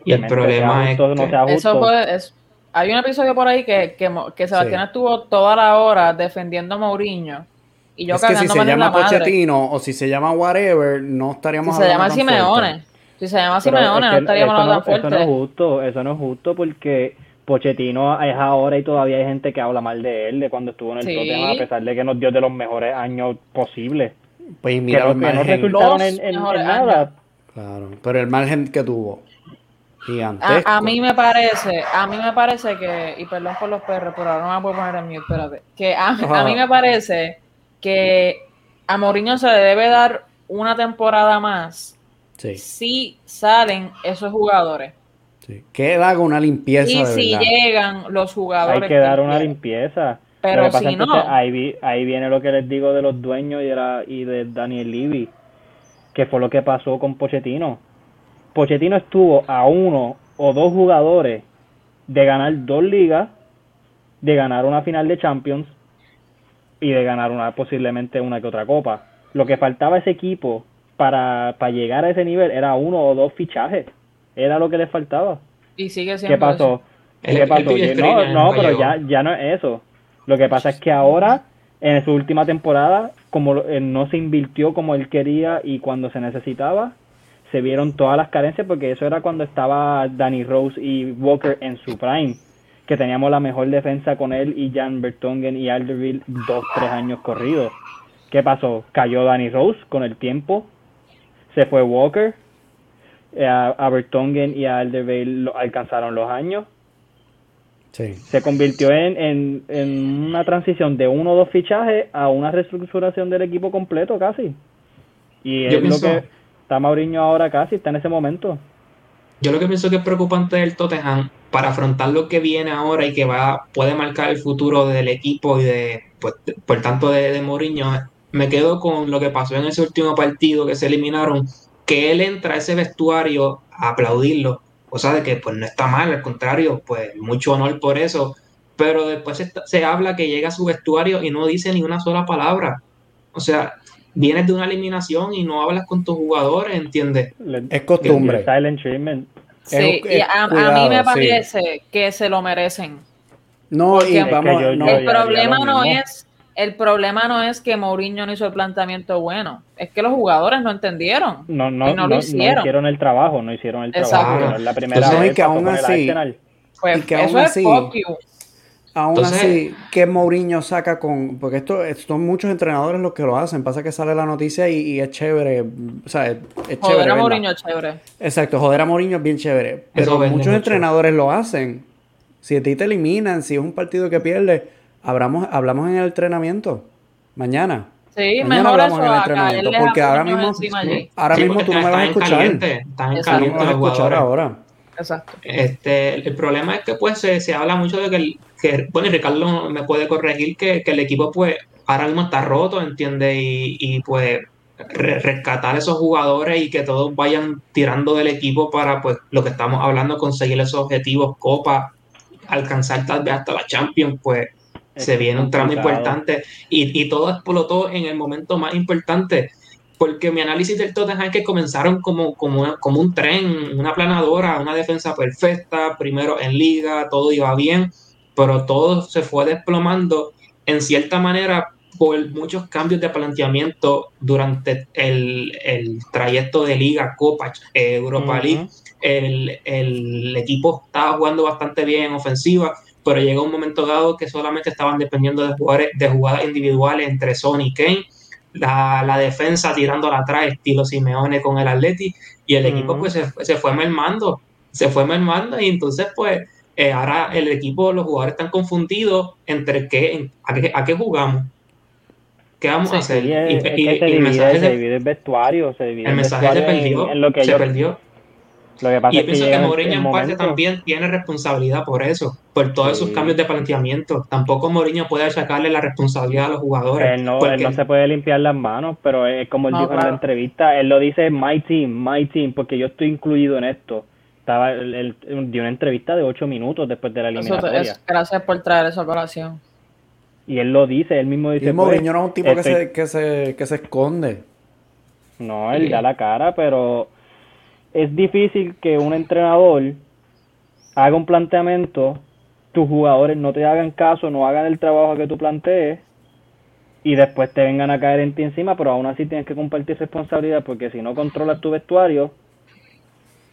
Y el problema es justo, no que- sea Eso fue, es- hay un episodio por ahí que, que, que Sebastián Sí. estuvo toda la hora defendiendo a Mourinho. Y yo es que si se llama madre. Pochettino o si se llama whatever, no Si estaríamos se llama hablando tan Simeone. fuerte. Si se llama Simeone, es no que estaríamos eso hablando no- tan Eso no fuerte. es justo, eso no es justo porque Pochettino es ahora y todavía hay gente que habla mal de él, de cuando estuvo en el Sí. Tottenham, a pesar de que nos dio de los mejores años posibles. Pues Que mira no, el que no margen. resultaron Los en, en- en. Claro, pero el margen que tuvo. Gigantesco. A, a mí me parece, a mí me parece que, y perdón por los perros, pero ahora no me puedo poner en mute, espérate, que a, a mí me parece que a Mourinho se le debe dar una temporada más Sí, si salen esos jugadores. Sí. Que él haga una limpieza Y de si verdad. llegan los jugadores. Hay que dar una limpieza. Pero Lo que pasa si es que no- ahí, vi- ahí viene lo que les digo de los dueños y de, la- y de Daniel Levy, que fue lo que pasó con Pochettino. Pochettino estuvo a uno o dos jugadores de ganar dos ligas, de ganar una final de Champions y de ganar una posiblemente una que otra copa. Lo que faltaba a ese equipo para, para llegar a ese nivel era uno o dos fichajes. Era lo que les faltaba. Y sigue siendo ¿Qué pasó? ¿Qué el pasó? No, no, pero llegó. ya, ya no es eso. Lo que pasa es que ahora, en su última temporada, como lo- eh, no se invirtió como él quería y cuando se necesitaba, se vieron todas las carencias porque eso era cuando estaba Danny Rose y Walker en su prime, que teníamos la mejor defensa con él y Jan Bertongen y Alderweireld dos, tres años corridos. ¿Qué pasó? Cayó Danny Rose con el tiempo, se fue Walker, a, a Bertongen y a Alderweireld lo- alcanzaron los años, Sí. se convirtió en, en, en una transición de uno o dos fichajes a una reestructuración del equipo completo casi. Y Yo pienso- que está Mauriño ahora casi, está en ese momento. Yo lo que pienso que es preocupante del Tottenham para afrontar lo que viene ahora y que va puede marcar el futuro del equipo y de pues, de- por tanto de, de Mourinho, me quedo con lo que pasó en ese último partido que se eliminaron, que él entra a ese vestuario a aplaudirlo, cosa de que pues no está mal, al contrario, pues mucho honor por eso, pero después se, se habla que llega a su vestuario y no dice ni una sola palabra. O sea, vienes de una eliminación y no hablas con tus jugadores, ¿entiendes? Es costumbre. silent treatment. Sí, Es- y a, mí me sí. parece que se lo merecen. No, y Porque- Es que vamos, yo- no, el problema no es el problema no es que Mourinho no hizo el planteamiento bueno, es que los jugadores no entendieron. No, no, Y no no, lo no hicieron. hicieron el trabajo, no hicieron el Exacto. trabajo. No es la primera Entonces, vez y que aún así-. Pues Y que eso aún es así-. Aún Entonces- así, ¿qué Mourinho saca con...? Porque esto es- son muchos entrenadores los que lo hacen. Pasa que sale la noticia y, y es chévere. O sea, es, es chévere. Joder a. Mourinho es chévere. Exacto, joder a Mourinho es bien chévere. Pero muchos mucho. entrenadores lo hacen. Si a ti te eliminan, si es un partido que pierdes, hablamos, hablamos en el entrenamiento. Mañana. Sí, Mañana mejor hablamos eso en el entrenamiento, porque ahora mismo-. Ahora Sí, mismo tú no me vas a están en escuchar. caliente, están los escuchar ahora. Exacto. Este, el, el problema es que pues se, se habla mucho de que, el- que, bueno, y Ricardo me puede corregir que, que el equipo pues ahora mismo está roto, ¿entiendes? Y, y pues re- rescatar esos jugadores y que todos vayan tirando del equipo para pues lo que estamos hablando, conseguir esos objetivos, Copa, alcanzar tal vez hasta la Champions, pues Es se viene un tramo importante y, y todo explotó en el momento más importante. Porque mi análisis del Tottenham es que comenzaron como, como, como un tren, una planadora, una defensa perfecta, primero en liga, todo iba bien, pero todo se fue desplomando en cierta manera por muchos cambios de planteamiento durante el, el trayecto de liga, Copa, eh, Europa Ujú. League. El, el equipo estaba jugando bastante bien en ofensiva, pero llegó un momento dado que solamente estaban dependiendo de jugadores, de jugadas individuales entre Son y Kane, la, la defensa tirándola atrás, estilo Simeone con el Atleti, y el equipo pues se, se fue mermando, se fue mermando, y entonces pues eh, ahora el equipo, los jugadores están confundidos entre qué, en- a, qué, a qué jugamos, qué vamos a hacer. Y- y- se el divide, mensaje se se- divide el vestuario, se divide el mensaje se vestuario en- perdió, en, lo que se ellos- perdió. Lo que pasa Y yo es que pienso que el- Mourinho en parte momento- también tiene responsabilidad por eso, por todos esos cambios de planteamiento. Tampoco Mourinho puede sacarle la responsabilidad a los jugadores. Él no, porque él no se puede limpiar las manos, pero es como él No, dijo en la entrevista, él lo dice my team, my team, porque yo estoy incluido en esto. estaba él, dio una entrevista de ocho minutos después de la eliminatoria. gracias por traer esa colación. Y él lo dice, él mismo dice. Y Mourinho no es un tipo que, se, que, se, que se esconde. No, él da la cara, pero es difícil que un entrenador haga un planteamiento, tus jugadores no te hagan caso, no hagan el trabajo que tú plantees y después te vengan a caer en ti encima, pero aún así tienes que compartir responsabilidad porque si no controlas tu vestuario,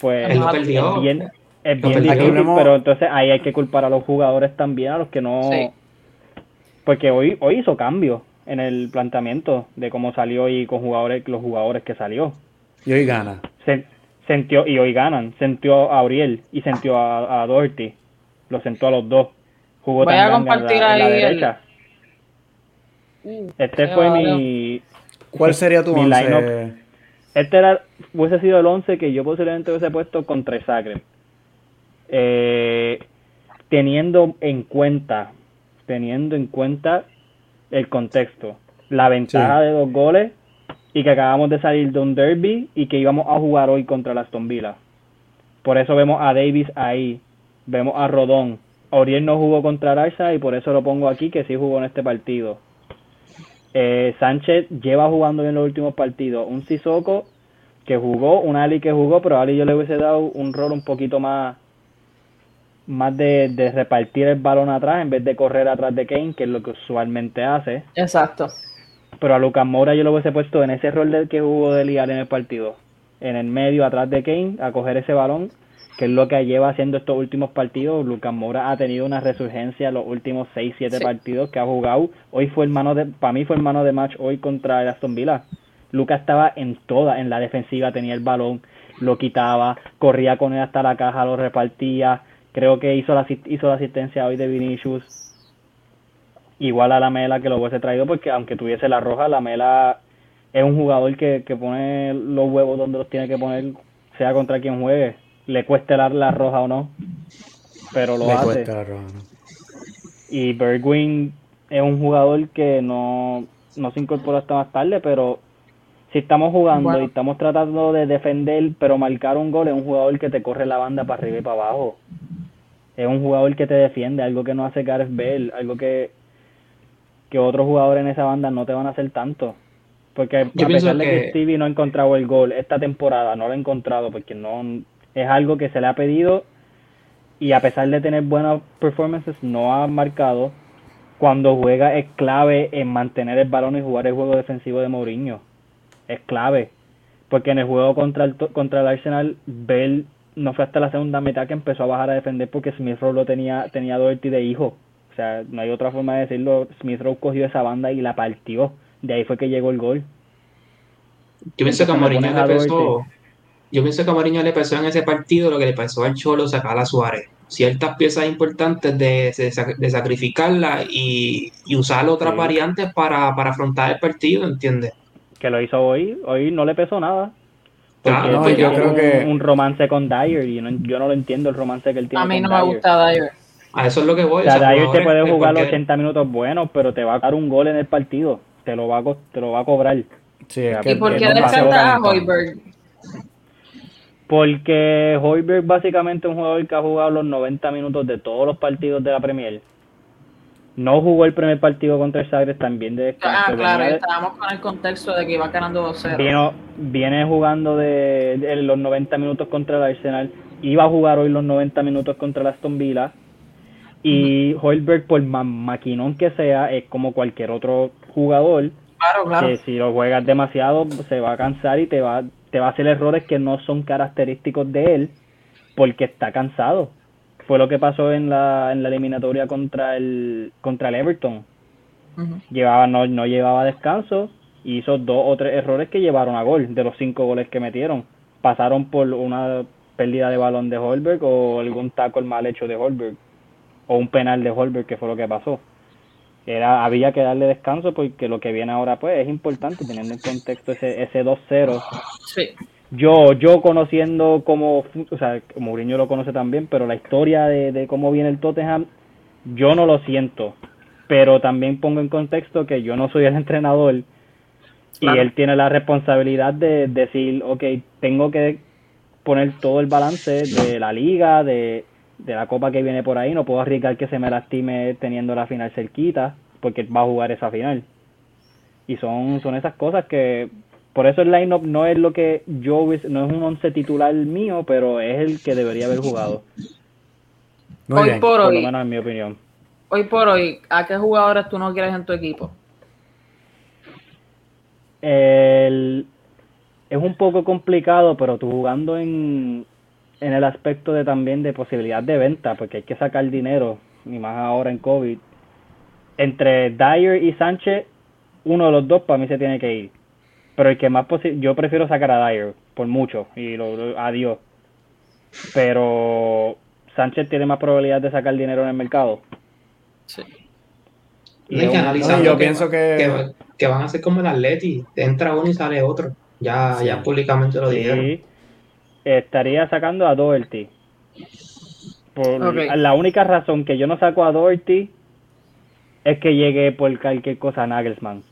pues es bien, es bien difícil, pero entonces ahí hay que culpar a los jugadores también, a los que no... Porque hoy, hoy hizo cambios en el planteamiento de cómo salió y con jugadores los jugadores que salió. Y hoy gana. Se, sentió, y hoy ganan. Sentió a Auriel y sentió a, a Doherty. Lo sentó a los dos. Jugó Voy a compartir la, ahí derecha. Uh, este fue mi. ¿Cuál sería tu once? Este era, hubiese sido el 11 que yo posiblemente hubiese puesto contra Zagreb. Eh, teniendo en cuenta, teniendo en cuenta el contexto, la ventaja de dos goles y que acabamos de salir de un derby y que íbamos a jugar hoy contra las Aston. Por eso vemos a Davis ahí, vemos a Rodón. Oriel no jugó contra Arsa y por eso lo pongo aquí que sí jugó en este partido. Eh, Sánchez lleva jugando en los últimos partidos. Un Sissoko que jugó, un Ali que jugó, pero a Ali yo le hubiese dado un rol un poquito más más de, repartir el balón atrás en vez de correr atrás de Kane, que es lo que usualmente hace. Exacto. Pero a Lucas Moura yo lo hubiese puesto en ese rol del que jugó de liar en el partido. En el medio, atrás de Kane, a coger ese balón, que es lo que lleva haciendo estos últimos partidos. Lucas Moura ha tenido una resurgencia en los últimos 6-7 partidos que ha jugado. Hoy fue el mano de, para mí fue el mano de match hoy contra el Aston Villa. Lucas estaba en toda, en la defensiva, tenía el balón, lo quitaba, corría con él hasta la caja, lo repartía. Creo que hizo la, hizo la asistencia hoy de Vinicius igual a la Mela que lo hubiese traído porque aunque tuviese la roja, la Mela es un jugador que, que pone los huevos donde los tiene que poner, sea contra quien juegue, le cueste la, la roja o no, pero lo hace. Y Bergwin es un jugador que no, no se incorpora hasta más tarde, pero si estamos jugando y estamos tratando de defender, pero marcar un gol, es un jugador que te corre la banda para arriba y para abajo. Es un jugador que te defiende, algo que no hace Gareth Bale, algo que que otros jugadores en esa banda no te van a hacer tanto. Porque a pesar de que... Stevie no ha encontrado el gol esta temporada, no lo ha encontrado porque no es algo que se le ha pedido y a pesar de tener buenas performances no ha marcado. Cuando juega es clave en mantener el balón y jugar el juego defensivo de Mourinho. Es clave. Porque en el juego contra el, contra el Arsenal, Bell no fue hasta la segunda mitad que empezó a bajar a defender porque Smith Rowe lo tenía, tenía Doherty de hijo. O sea, no hay otra forma de decirlo. Smith Rowe cogió esa banda y la partió. De ahí fue que llegó el gol. Yo pienso que a Mourinho le pesó. Yo pienso que a Mourinho le pesó en ese partido lo que le pasó al Cholo sacar a Suárez. Ciertas piezas importantes de, de, sacrificarla y, y, usar otras variantes para, para afrontar el partido, ¿entiendes? Que lo hizo hoy. Hoy no le pesó nada. Porque yo creo que un romance con Dyer y yo no lo entiendo el romance que él tiene. A mí no me gusta Dyer. A eso es lo que voy. O sea, Dyer te puede jugar los 80 minutos buenos, pero te va a dar un gol en el partido. Te lo va a, te lo va a cobrar. ¿Y por qué descarta a Hoiberg? Porque Hoiberg básicamente es un jugador que ha jugado los 90 minutos de todos los partidos de la Premier. No jugó el primer partido contra el Zagreb también de descanso. Ah, claro, estábamos con el contexto de que iba ganando 2-0. Viene jugando de, de, los 90 minutos contra el Arsenal. Iba a jugar hoy los 90 minutos contra el Aston Villa y Holberg, por más maquinón que sea, es como cualquier otro jugador. Claro, claro. Que si lo juegas demasiado, se va a cansar y te va, te va a hacer errores que no son característicos de él, porque está cansado. Fue lo que pasó en la, en la eliminatoria contra el, contra el Everton. llevaba, no, no llevaba descanso, hizo dos o tres errores que llevaron a gol, de los cinco goles que metieron. Pasaron por una pérdida de balón de Holberg o algún tackle mal hecho de Holberg o un penal de Holberg, que fue lo que pasó. Era, había que darle descanso porque lo que viene ahora pues es importante teniendo en contexto ese, ese 2-0. Sí. Yo, yo conociendo como, o sea, Mourinho lo conoce también, pero la historia de, de cómo viene el Tottenham, yo no lo siento. Pero también pongo en contexto que yo no soy el entrenador y él tiene la responsabilidad de decir, ok, tengo que poner todo el balance de la liga, de, de la copa que viene por ahí. No puedo arriesgar que se me lastime teniendo la final cerquita, porque va a jugar esa final. Y son, son esas cosas que por eso el line-up no es lo que yo no es un once titular mío, pero es el que debería haber jugado. hoy por hoy, lo menos en mi opinión. Hoy por hoy, ¿a qué jugadores tú no quieres en tu equipo? El, es un poco complicado, pero tú jugando en, en el aspecto de también de posibilidad de venta, porque hay que sacar dinero, y más ahora en COVID. Entre Dyer y Sánchez, uno de los dos para mí se tiene que ir pero el que más posible, yo prefiero sacar a Dyer por mucho y lo, adiós. Pero Sánchez tiene más probabilidad de sacar dinero en el mercado. Sí. Y yo pienso que... que... van a ser como el Atleti, entra uno y sale otro. Ya, ya públicamente lo dijeron. Estaría sacando a Doherty. Por La única razón que yo no saco a Doherty es que llegue por cualquier cosa a Nagelsmann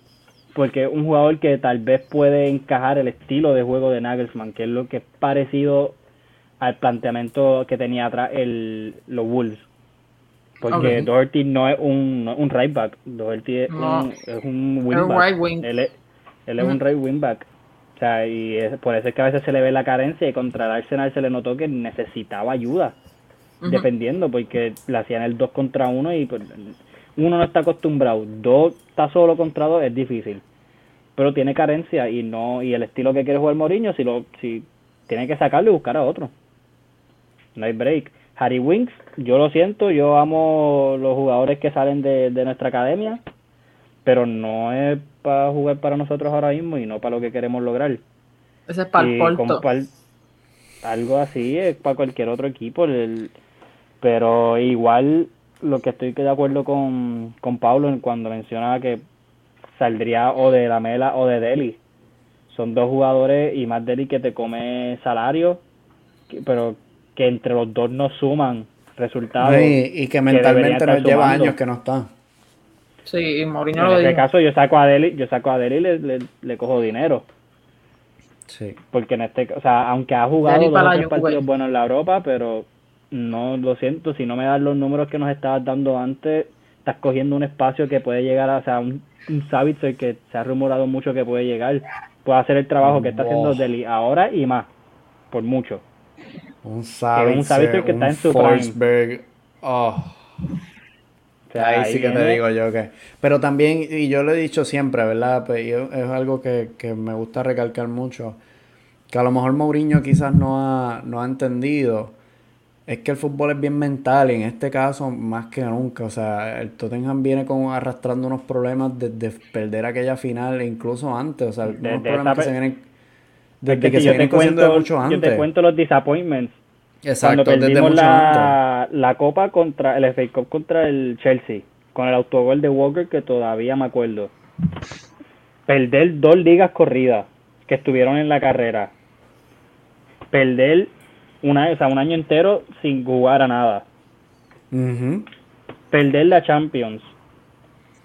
porque un jugador que tal vez puede encajar el estilo de juego de Nagelsmann, que es lo que es parecido al planteamiento que tenía atrás el, los Wolves. Porque Doherty no es un, un right back, Doherty es, un, es un wingback. Él es, él es un right wingback. O sea, y por eso es que a veces se le ve la carencia y contra el Arsenal se le notó que necesitaba ayuda, dependiendo, porque le hacían el 2 contra 1 y pues, uno no está acostumbrado, dos está solo contra dos es difícil. Pero tiene carencia y no y el estilo que quiere jugar Mourinho, si lo si tiene que sacarlo y buscar a otro. No hay break. Harry Winks, yo lo siento, yo amo los jugadores que salen de, nuestra academia, pero no es para jugar para nosotros ahora mismo y no para lo que queremos lograr. Ese es para el Porto. algo así es para cualquier otro equipo, pero igual lo que estoy de acuerdo con, con Pablo cuando mencionaba que saldría o de la Mela o de Deli. Son dos jugadores y más Deli que te come salario, pero que entre los dos no suman resultados. y, que mentalmente nos lleva años que no está. Sí, y Mourinho en este caso yo saco a Deli, yo saco a Deli y le, le, cojo dinero. Sí. Porque en este, o sea, aunque ha jugado dos partidos buenos en la Europa, pero no, lo siento, si no me das los números que nos estabas dando antes, estás cogiendo un espacio que puede llegar a, o sea, un, un que se ha rumorado mucho que puede llegar, puede hacer el trabajo que está haciendo Deli ahora y más, por mucho. Un Savitzer, que está en su Forsberg. Oh. Ahí, sí que te digo yo que... Pero también, y yo lo he dicho siempre, ¿verdad? Pues es algo que, que me gusta recalcar mucho, que a lo mejor Mourinho quizás no ha, no ha entendido es que el fútbol es bien mental y en este caso más que nunca. O sea, el Tottenham viene como arrastrando unos problemas desde perder aquella final e incluso antes. O sea, unos problemas que se vienen desde que, se vienen mucho antes. Yo te cuento los disappointments. Exacto, Cuando perdimos la, la copa contra el FA Cup contra el Chelsea con el autogol de Walker que todavía me acuerdo. Perder dos ligas corridas que estuvieron en la carrera. Perder una, o sea, un año entero sin jugar a nada. Perder la Champions.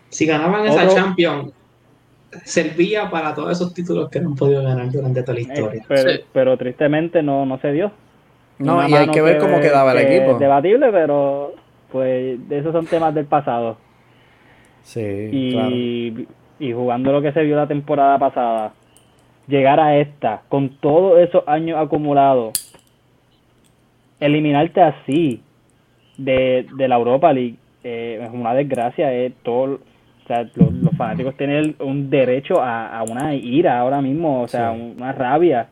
Si ganaban esa Champions, servía para todos esos títulos que no han podido ganar durante toda la eh, historia. pero, tristemente no, no se dio. No, y hay que ver cómo quedaba el equipo. Debatible, pero pues esos son temas del pasado. Sí, y, y jugando lo que se vio la temporada pasada, llegar a esta, con todos esos años acumulados, eliminarte así de, de la Europa League eh, es una desgracia. es todo, o sea, los, fanáticos tienen un derecho a, una ira ahora mismo, o sea, una rabia.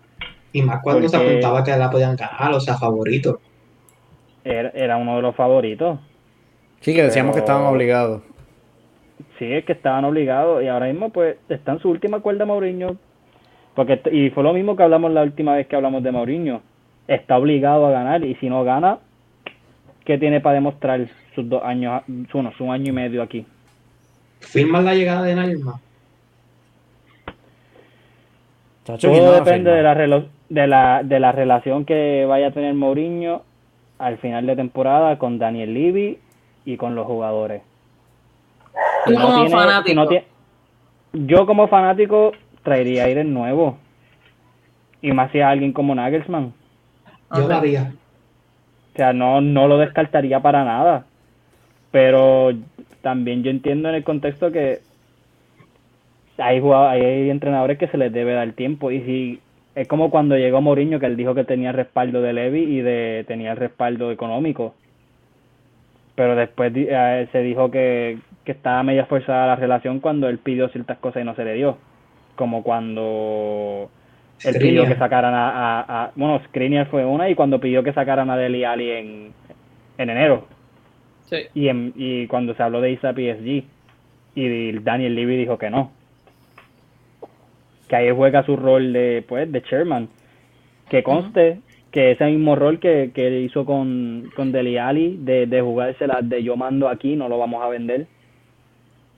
Y más cuando se apuntaba que la podían ganar, o sea, favorito. Era, era uno de los favoritos. Sí, que decíamos que estaban obligados. Sí, es que estaban obligados y ahora mismo pues está en su última cuerda Mauriño. Porque, y fue lo mismo que hablamos la última vez que hablamos de Mauriño está obligado a ganar y si no gana, ¿qué tiene para demostrar sus dos años, su, su año y medio aquí? ¿Firman la llegada de Nailma? Todo depende de la, de, la, de la relación que vaya a tener Mourinho al final de temporada con Daniel Levy y con los jugadores. Tú como fanático. yo como fanático traería aire nuevo. Y más si a alguien como Nagelsmann Yo lo haría. O sea, no, no lo descartaría para nada. Pero también yo entiendo en el contexto que hay, hay entrenadores que se les debe dar tiempo. Y si es como cuando llegó Mourinho, que él dijo que tenía el respaldo de Levy y de, tenía el respaldo económico. Pero después eh, se dijo que, que estaba media forzada la relación cuando él pidió ciertas cosas y no se le dio. Como cuando él pidió que sacaran a, a, a- bueno, Skriniar fue una y cuando pidió que sacaran a Deli Ali en, en enero Sí. y, en, y cuando se habló de Isa PSG y Daniel Levy dijo que no que ahí juega su rol de pues de chairman. Que conste que ese mismo rol que, que hizo con, con Deli Ali de, de jugársela de yo mando aquí no lo vamos a vender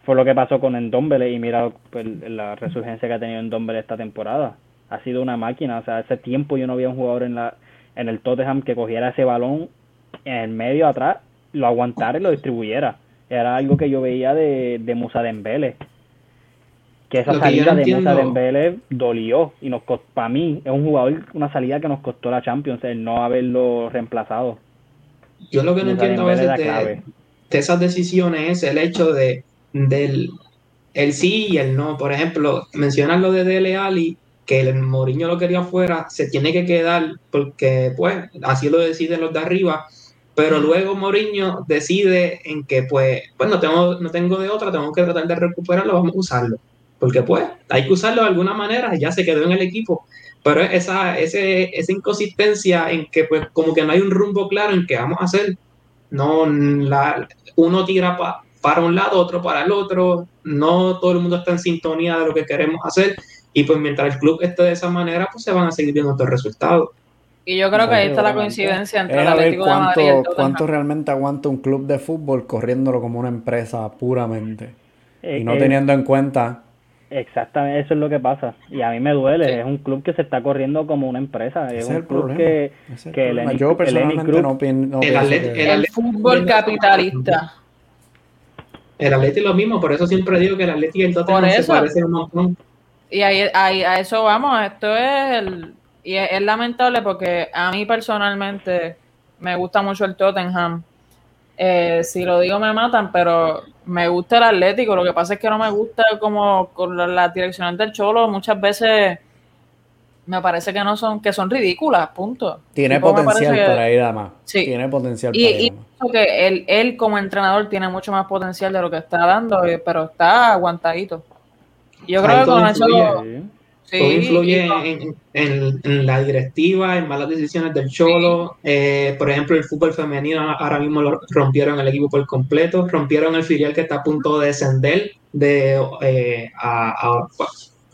fue lo que pasó con Endombele y mira pues, la resurgencia que ha tenido Endombele esta temporada. Ha sido una máquina o sea hace tiempo yo no había un jugador en la en el Tottenham que cogiera ese balón en el medio atrás lo aguantara y lo distribuyera. Era algo que yo veía de, de Musa Dembele que esa Lo que salida no de Musa Dembele dolió y nos costó, para mí es un jugador una salida que nos costó la Champions el no haberlo reemplazado Yo lo que no entiendo a veces de, esas decisiones es el hecho de del el sí y el no. Por ejemplo, mencionar lo de Dele Alli, que el Mourinho lo quería afuera, se tiene que quedar porque, pues, así lo deciden los de arriba. Pero luego Mourinho decide en que, pues, pues no tengo, no tengo de otra, tengo que tratar de recuperarlo, vamos a usarlo. Porque, pues, hay que usarlo de alguna manera, ya se quedó en el equipo. Pero esa, ese, esa inconsistencia en que, pues, como que no hay un rumbo claro en qué vamos a hacer. No, la, uno tira pa- para un lado, otro para el otro. No todo el mundo está en sintonía de lo que queremos hacer. Y pues mientras el club esté de esa manera, pues se van a seguir viendo estos resultados. Y yo creo que ahí está la coincidencia entre Es el a ver Atlético de Madrid y el cuánto, Tottenham. cuánto realmente aguanta un club de fútbol corriéndolo como una empresa puramente. Eh, Y no eh, teniendo en cuenta Exactamente, eso es lo que pasa. Y a mí me duele. Sí. Es un club que se está corriendo como una empresa. Es es un el club problema. que, es el que el. Eni- Yo personalmente Group- no, pien- no El pienso Atlet- que- el El fútbol capitalista. El Atleti es lo mismo, por eso siempre digo que el Atleti y el Tottenham se parecen un montón. Y ahí, ahí- a eso vamos, esto es el, y es, es lamentable porque a mí personalmente me gusta mucho el Tottenham. Eh, si lo digo me matan, pero me gusta el Atlético. Lo que pasa es que no me gusta como con la- las direcciones del Cholo muchas veces me parece que no son, que son ridículas, punto. Tiene Tipo, potencial que- para ir a más. Sí. Tiene potencial Y, para y ir a más. pienso que él, él como entrenador tiene mucho más potencial de lo que está dando, eh, pero está aguantadito. Yo creo Ahí que con eso. Sí. Todo influye en, en- en la directiva, en malas decisiones del Cholo. Eh, por ejemplo, el fútbol femenino ahora mismo lo rompieron el equipo por completo, rompieron el filial que está a punto de descender, de eh, a, a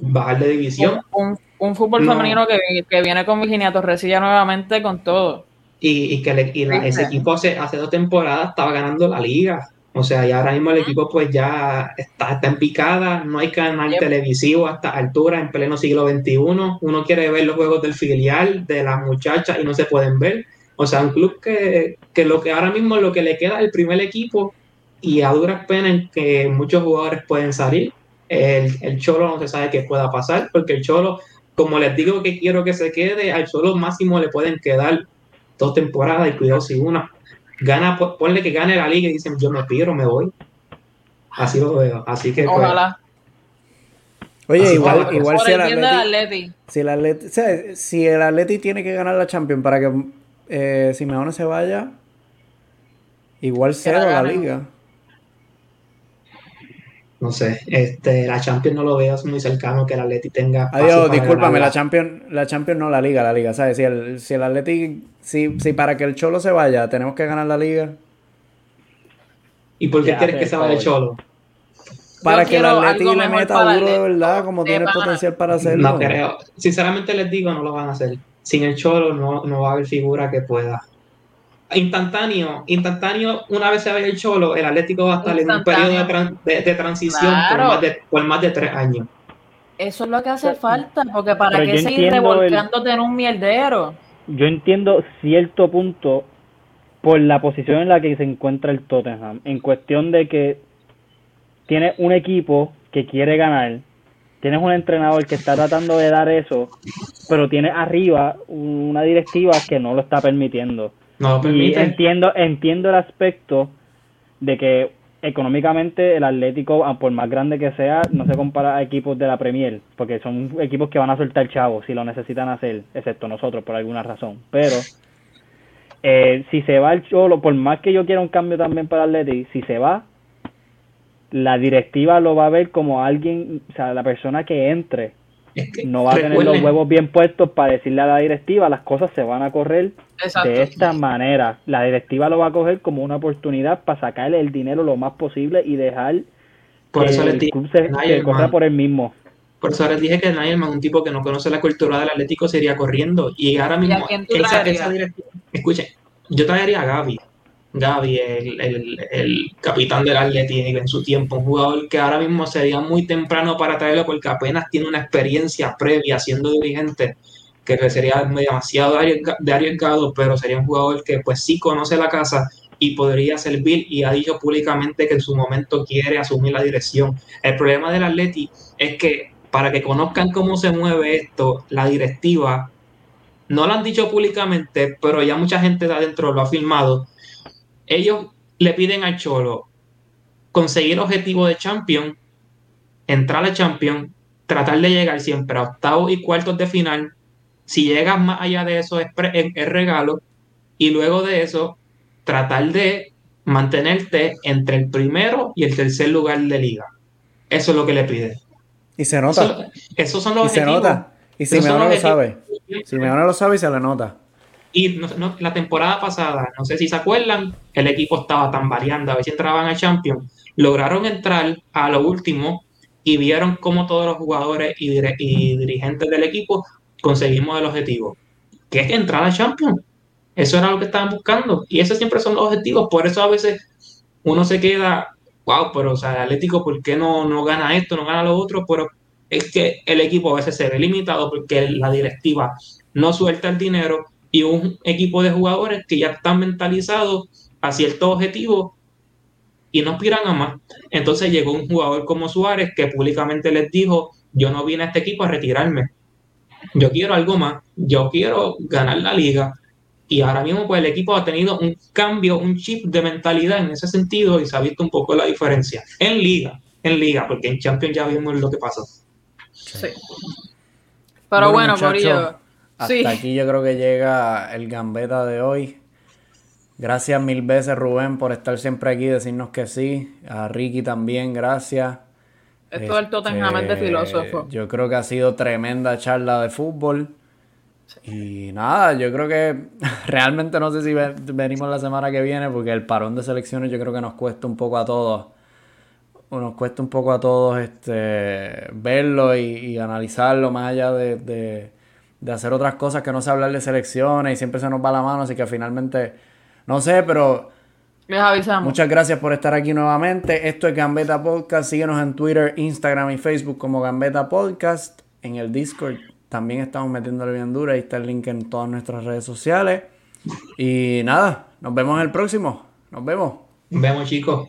bajar de división. un, un fútbol No. femenino que, que viene con Virginia Torresilla nuevamente con todo. Y, y que le- y la- ese equipo hace, hace dos temporadas estaba ganando la liga. O sea, y ahora mismo el equipo pues ya está, está en picada, no hay canal Yep. televisivo a esta altura, en pleno siglo XXI. Uno quiere ver los juegos del filial, de las muchachas y no se pueden ver. O sea, un club que, que lo que ahora mismo lo que le queda es el primer equipo y a duras penas en que muchos jugadores pueden salir. El, el Cholo no se sabe qué pueda pasar, porque el Cholo, como les digo que quiero que se quede, al Cholo máximo le pueden quedar dos temporadas y cuidado si una. Gana, po- ponle que gane la liga y dicen yo me piro, me voy. Así lo veo. Así que pues, Ojalá. Oye, Así igual, igual Por si el Atleti, si el Atleti, o sea, si el Atleti tiene que ganar la Champions para que eh, Simeone se vaya, igual cero la liga. No sé, este, la Champions no lo veo muy cercano que el Atleti tenga. Adiós, para discúlpame, la Champions, la Champions no la liga, la liga, ¿sabes? Si el, si el Atleti, si, si para que el Cholo se vaya tenemos que ganar la liga, ¿Y por qué Ya, quieres que se vaya el Cholo? para que el Atleti le meta duro de verdad, como tiene el potencial para hacerlo. No creo. Sinceramente les digo, no lo van a hacer. Sin el Cholo no, no va a haber figura que pueda. Instantáneo, instantáneo, una vez se vaya el Cholo, el Atlético va a estar en un periodo de, tran- de- de transición por, más de, por más de tres años. Eso es lo que hace falta, porque para Pero qué seguir entiendo el- revolcándote en un mierdero. Yo entiendo cierto punto por la posición en la que se encuentra el Tottenham, en cuestión de que tiene un equipo que quiere ganar, tienes un entrenador que está tratando de dar eso, pero tienes arriba una directiva que no lo está permitiendo. No lo Y entiendo, entiendo el aspecto de que económicamente el Atlético, ah, por más grande que sea, no se compara a equipos de la Premier, porque son equipos que van a soltar chavos si lo necesitan hacer, excepto nosotros por alguna razón. Pero eh, si se va el Cholo, por más que yo quiera un cambio también para el Atlético, si se va, la directiva lo va a ver como alguien, o sea, la persona que entre Es que, no va a tener los huevos bien puestos para decirle a la directiva las cosas se van a correr Exacto. de esta manera. La directiva lo va a coger como una oportunidad para sacarle el dinero lo más posible y dejar Por que eso les el club se, Nayer, se corra por él mismo. Por eso les dije que Nailman, un tipo que no conoce la cultura del Atlético, sería corriendo. Y ahora mismo, tú esa, esa directiva- escuchen, yo traería a Gaby. Gaby, el, capitán del Atlético en su tiempo, un jugador que ahora mismo sería muy temprano para traerlo porque apenas tiene una experiencia previa siendo dirigente, que sería demasiado de arriesgado, pero sería un jugador que pues sí conoce la casa y podría servir y ha dicho públicamente que en su momento quiere asumir la dirección. El problema del Atleti es que para que conozcan cómo se mueve esto, la directiva, no lo han dicho públicamente, pero ya mucha gente de adentro lo ha firmado. Ellos le piden al Cholo conseguir objetivo de Champion, entrar a Champion, tratar de llegar siempre a octavos y cuartos de final. Si llegas más allá de eso, es, regalo. Y luego de eso, tratar de mantenerte entre el primero y el tercer lugar de liga. Eso es lo que le piden. Y se nota. Eso- esos son los Y se objetivos. nota. Y Simeone lo sabe. Simeone lo sabe y se le nota. Y no- no- la temporada pasada, no sé si se acuerdan, el equipo estaba tan variando, a ver si entraban a Champions. Lograron entrar a lo último y vieron cómo todos los jugadores y, dire- y dirigentes del equipo conseguimos el objetivo, que es entrar a Champions. Eso era lo que estaban buscando y esos siempre son los objetivos. Por eso a veces uno se queda, wow, pero o sea, el Atlético, ¿por qué no, no gana esto, no gana lo otro? Pero es que el equipo a veces se ve limitado porque la directiva no suelta el dinero y un equipo de jugadores que ya están mentalizados a ciertos objetivos y no aspiran a más. Entonces llegó un jugador como Suárez que públicamente les dijo, yo no vine a este equipo a retirarme, yo quiero algo más, yo quiero ganar la liga. Y ahora mismo pues el equipo ha tenido un cambio, un chip de mentalidad en ese sentido y se ha visto un poco la diferencia. En liga, en liga, porque en Champions ya vimos lo que pasó. Sí. Pero bueno, Corillo. Hasta Sí. aquí yo creo que llega el gambeta de hoy. Gracias mil veces, Rubén, por estar siempre aquí, decirnos que sí. A Ricky también, gracias. Esto es de Este, filósofo. Yo creo que ha sido tremenda charla de fútbol. Y nada, yo creo que realmente no sé si ve- venimos la semana que viene porque el parón de selecciones yo creo que nos cuesta un poco a todos. Nos cuesta un poco a todos este verlo y, y analizarlo más allá de, de- de hacer otras cosas que no sé hablar de selecciones y siempre se nos va la mano, así que finalmente, no sé, pero Les avisamos. Muchas gracias por estar aquí nuevamente. Esto es Gambeta Podcast. Síguenos en Twitter, Instagram y Facebook como Gambeta Podcast. En el Discord también estamos metiéndole bien dura. Ahí está el link en todas nuestras redes sociales. Y nada, nos vemos en el próximo. Nos vemos. Nos vemos chicos.